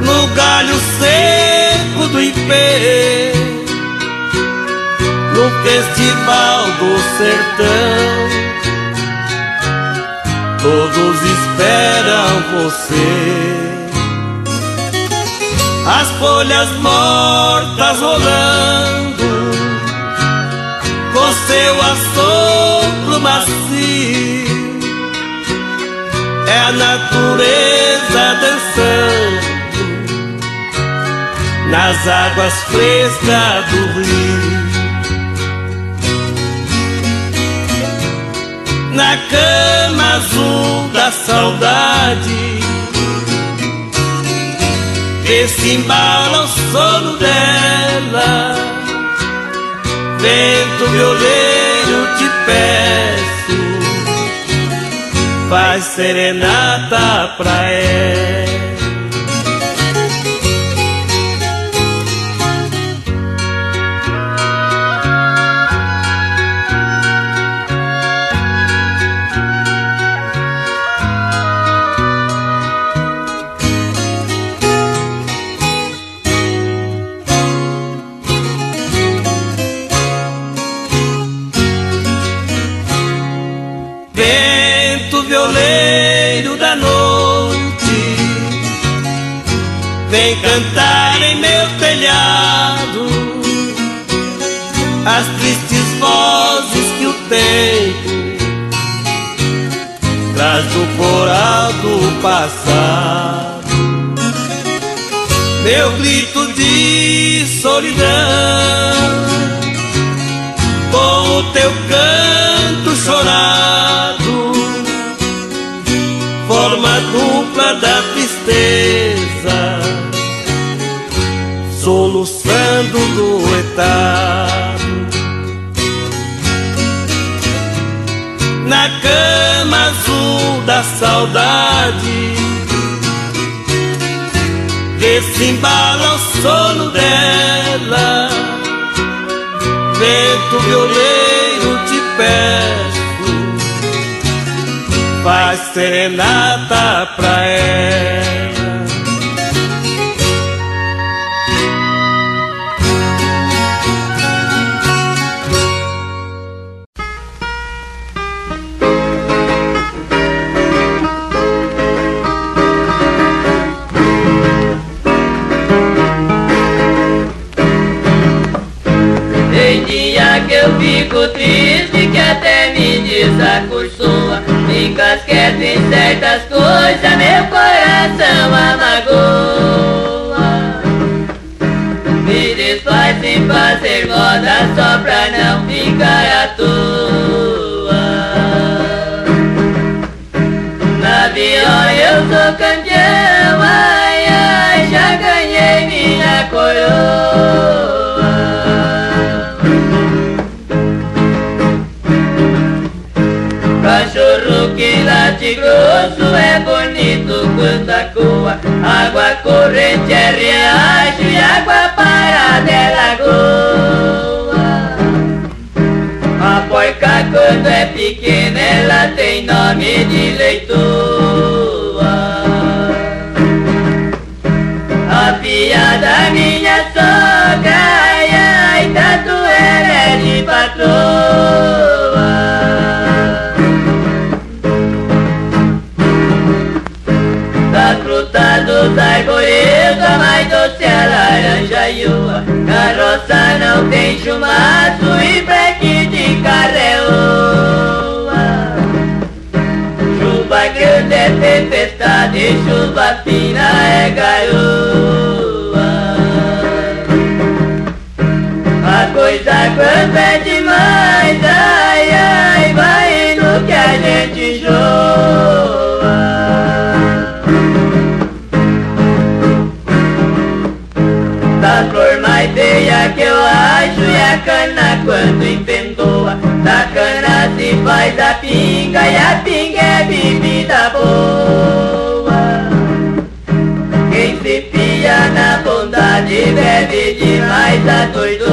no galho seco do ipê, no festival do sertão. Todos esperam você. As folhas mortas rolando, com seu assopro macio é a natureza dançando nas águas frescas do rio. Na cama azul da saudade, vê se embala o sono dela. Vento violeiro te peço faz serenata pra ela. Passado. Meu grito de solidão com o teu canto embala o sono dela vento violeiro te peço, faz serenata pra ela. Fico triste que até me desacostumar Fica quieto em certas coisas, meu coração amagoa Me desfaz sem fazer moda só pra não ficar à toa. Na viola eu sou campeão, ai ai, já ganhei minha coroa grosso é bonito quando a coa Água corrente é riacho e água parada é lagoa. A porca quando é pequena ela tem nome de leitoa. A piada minha sogra, ai ai, tanto ela é de patroa uva. Carroça não tem chumaço e breque de carreoa. Chuva grande é tempestade, chuva fina é garoa. A coisa quando é demais, ai ai, vai no que a gente joa. Feia que eu acho e a cana quando empendoa. Da cana se faz a pinga e a pinga é bebida boa. Quem se fia na bondade bebe demais a doidoa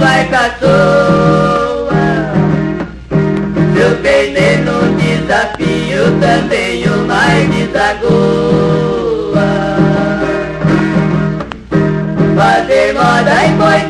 pessoal caçoa. Se eu perder no desafio, também o mais desagoa. Fazer moda emboitoada,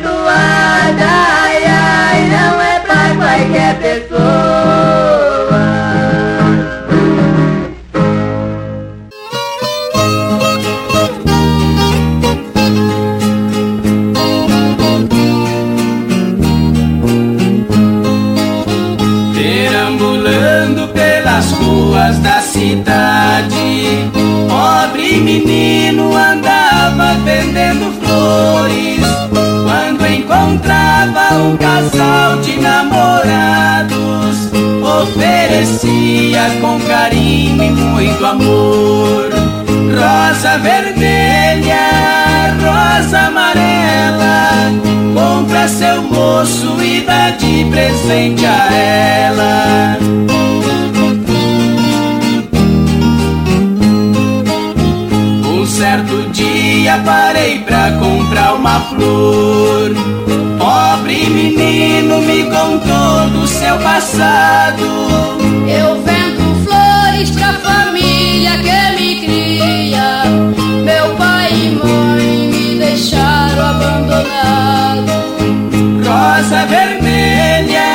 oferecia com carinho e muito amor. Rosa vermelha, rosa amarela, compra seu moço e dá de presente a ela. certo certo dia parei pra comprar uma flor. Menino me contou do seu passado. Eu vendo flores pra família que me cria. Meu pai e mãe me deixaram abandonado. Rosa vermelha,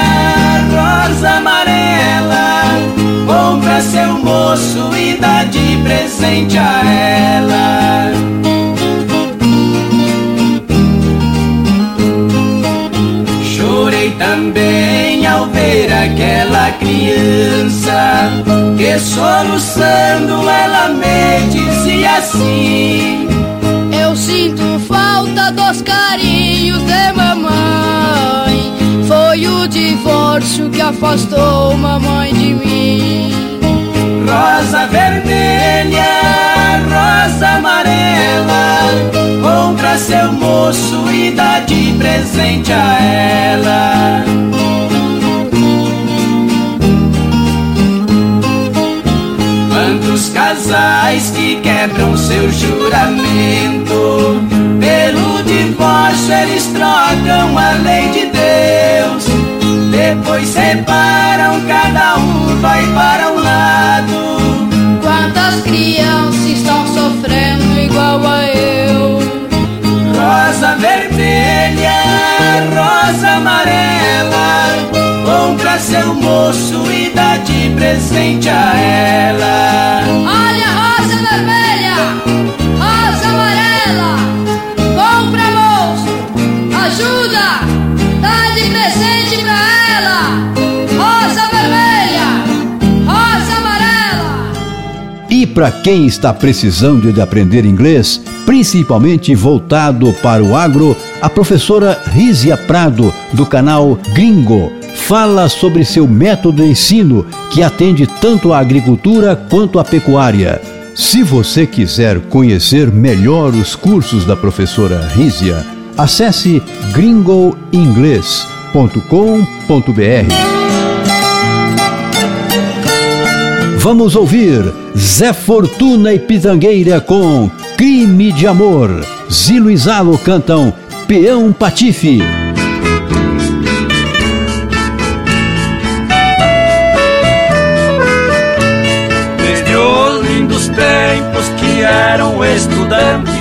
rosa amarela. Compra seu moço e dá de presente a ela. Aquela criança que soluçando ela me dizia assim. Eu sinto falta dos carinhos de mamãe. Foi o divórcio que afastou mamãe de mim. Rosa vermelha, rosa amarela, compra seu moço e dá de presente a ela. Casais que quebram seu juramento, pelo divórcio eles trocam a lei de Deus. Depois separam, cada um vai para um lado. Quantas crianças estão sofrendo igual a eu? Rosa vermelha, rosa amarela, compra seu moço e dá de presente a ela. Pra ela. Rosa vermelha, rosa amarela. E para quem está precisando de aprender inglês, principalmente voltado para o agro, a professora Rízia Prado, do canal Gringo, fala sobre seu método de ensino que atende tanto a agricultura quanto a pecuária. Se você quiser conhecer melhor os cursos da professora Rízia, acesse gringoinglês.com.br. Vamos ouvir Zé Fortuna e Pitangueira com Crime de Amor. Zilo e Zalo cantam Peão Patife. Desde os lindos tempos que eram estudantes,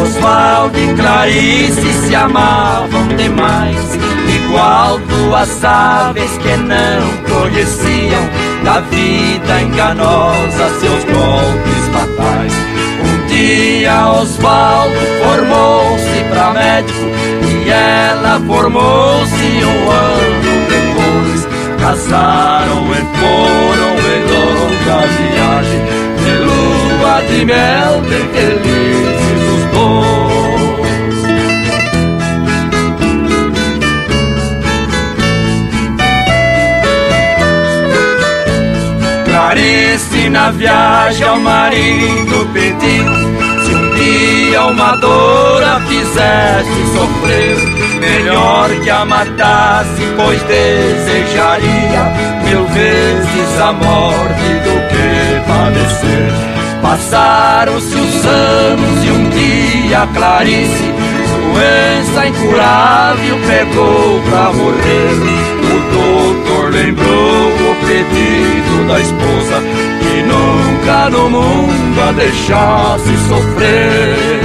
Oswaldo e Clarice se amavam demais. Igual duas aves que não conheciam da vida enganosa seus golpes fatais. Um dia Oswaldo formou-se pra médico e ela formou-se um ano depois. Casaram e foram em longa viagem de lua de mel, bem felizes os dois. Clarice na viagem ao marido pediu Se um dia uma dor a fizesse sofrer Melhor que a matasse, pois desejaria Mil vezes a morte do que padecer. Passaram-se os anos e um dia Clarice Doença incurável pegou pra morrer. O doutor lembrou pedido da esposa Que nunca no mundo a deixasse sofrer.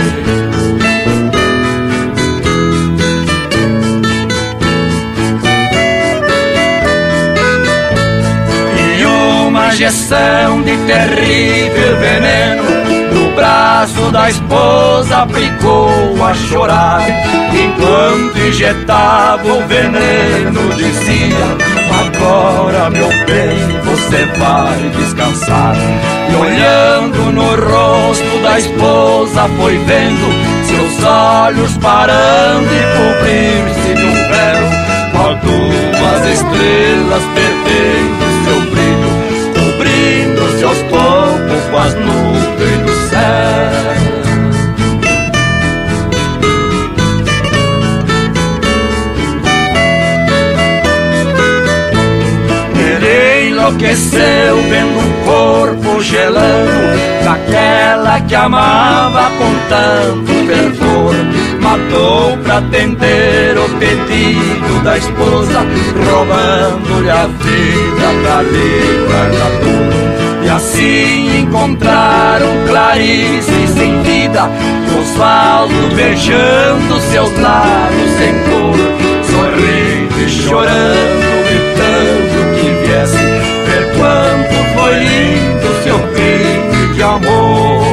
E uma injeção de terrível veneno No braço da esposa aplicou a chorar Enquanto injetava o veneno dizia Agora meu bem você vai descansar. E olhando no rosto da esposa foi vendo Seus olhos parando e cobrir-se de um véu. Qual duas estrelas perdendo seu brilho Cobrindo-se aos poucos com as nuvens do céu enlouqueceu vendo um corpo gelando Aquela que amava com tanto fervor. Matou pra atender o pedido da esposa Roubando-lhe a vida pra livrar da dor. E assim encontraram Clarice sem vida Osvaldo beijando seus lábios sem cor Sorrindo e chorando, lindo seu crime de amor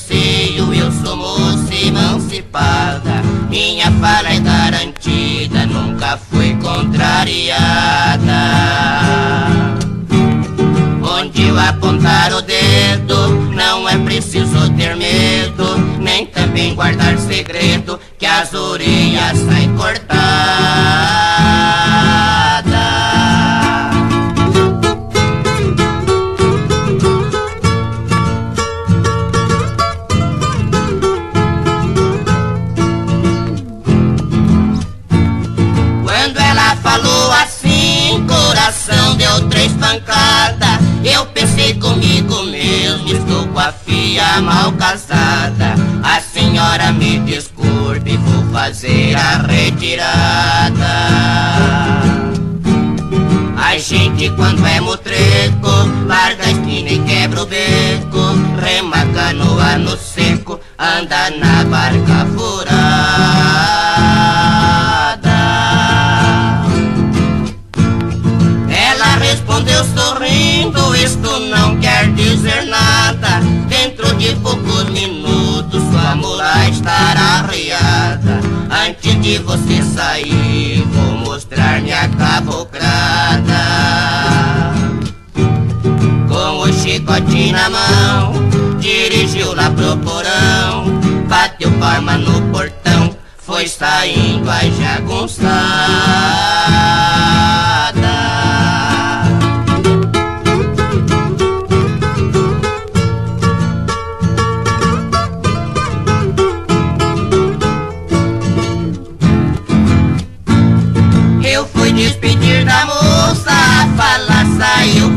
emancipada. Minha fala é garantida, nunca foi contrariada. Onde eu apontar o dedo, não é preciso ter medo nem também guardar segredo que as orelhas saem cortadas. Comigo mesmo, estou com a filha mal casada. A senhora me desculpe, vou fazer a retirada. A gente quando é mutreco, larga a esquina e quebra o beco. Rema canoa no seco, anda na barca furada. Ela respondeu sorrindo, isto Dentro de poucos minutos sua mula estará arriada. Antes de você sair, vou mostrar minha cabocrada. Com o chicote na mão, dirigiu lá pro porão. Bateu palma no portão, foi saindo a jagunçada.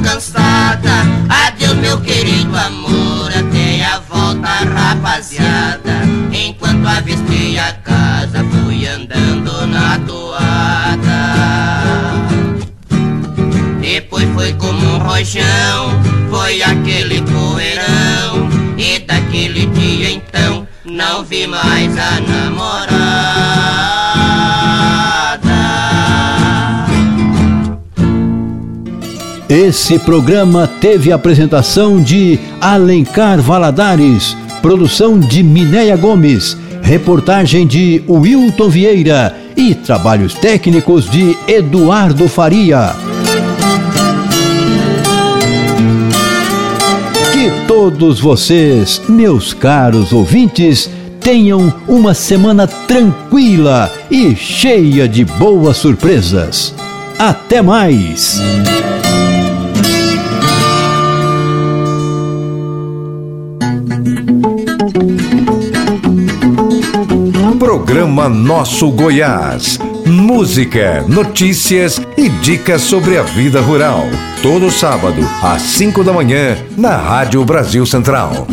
Cansada. Adeus, meu querido amor, até a volta, rapaziada. Enquanto avistei a casa, fui andando na toada. Depois foi como um rojão, foi aquele poeirão. E daquele dia então, não vi mais a namorada. Esse programa teve apresentação de Alencar Valadares, produção de Minéia Gomes, reportagem de Wilton Vieira e trabalhos técnicos de Eduardo Faria. Que todos vocês, meus caros ouvintes, tenham uma semana tranquila e cheia de boas surpresas. Até mais! Programa Nosso Goiás. Música, notícias e dicas sobre a vida rural. Todo sábado, às 5 da manhã, na Rádio Brasil Central.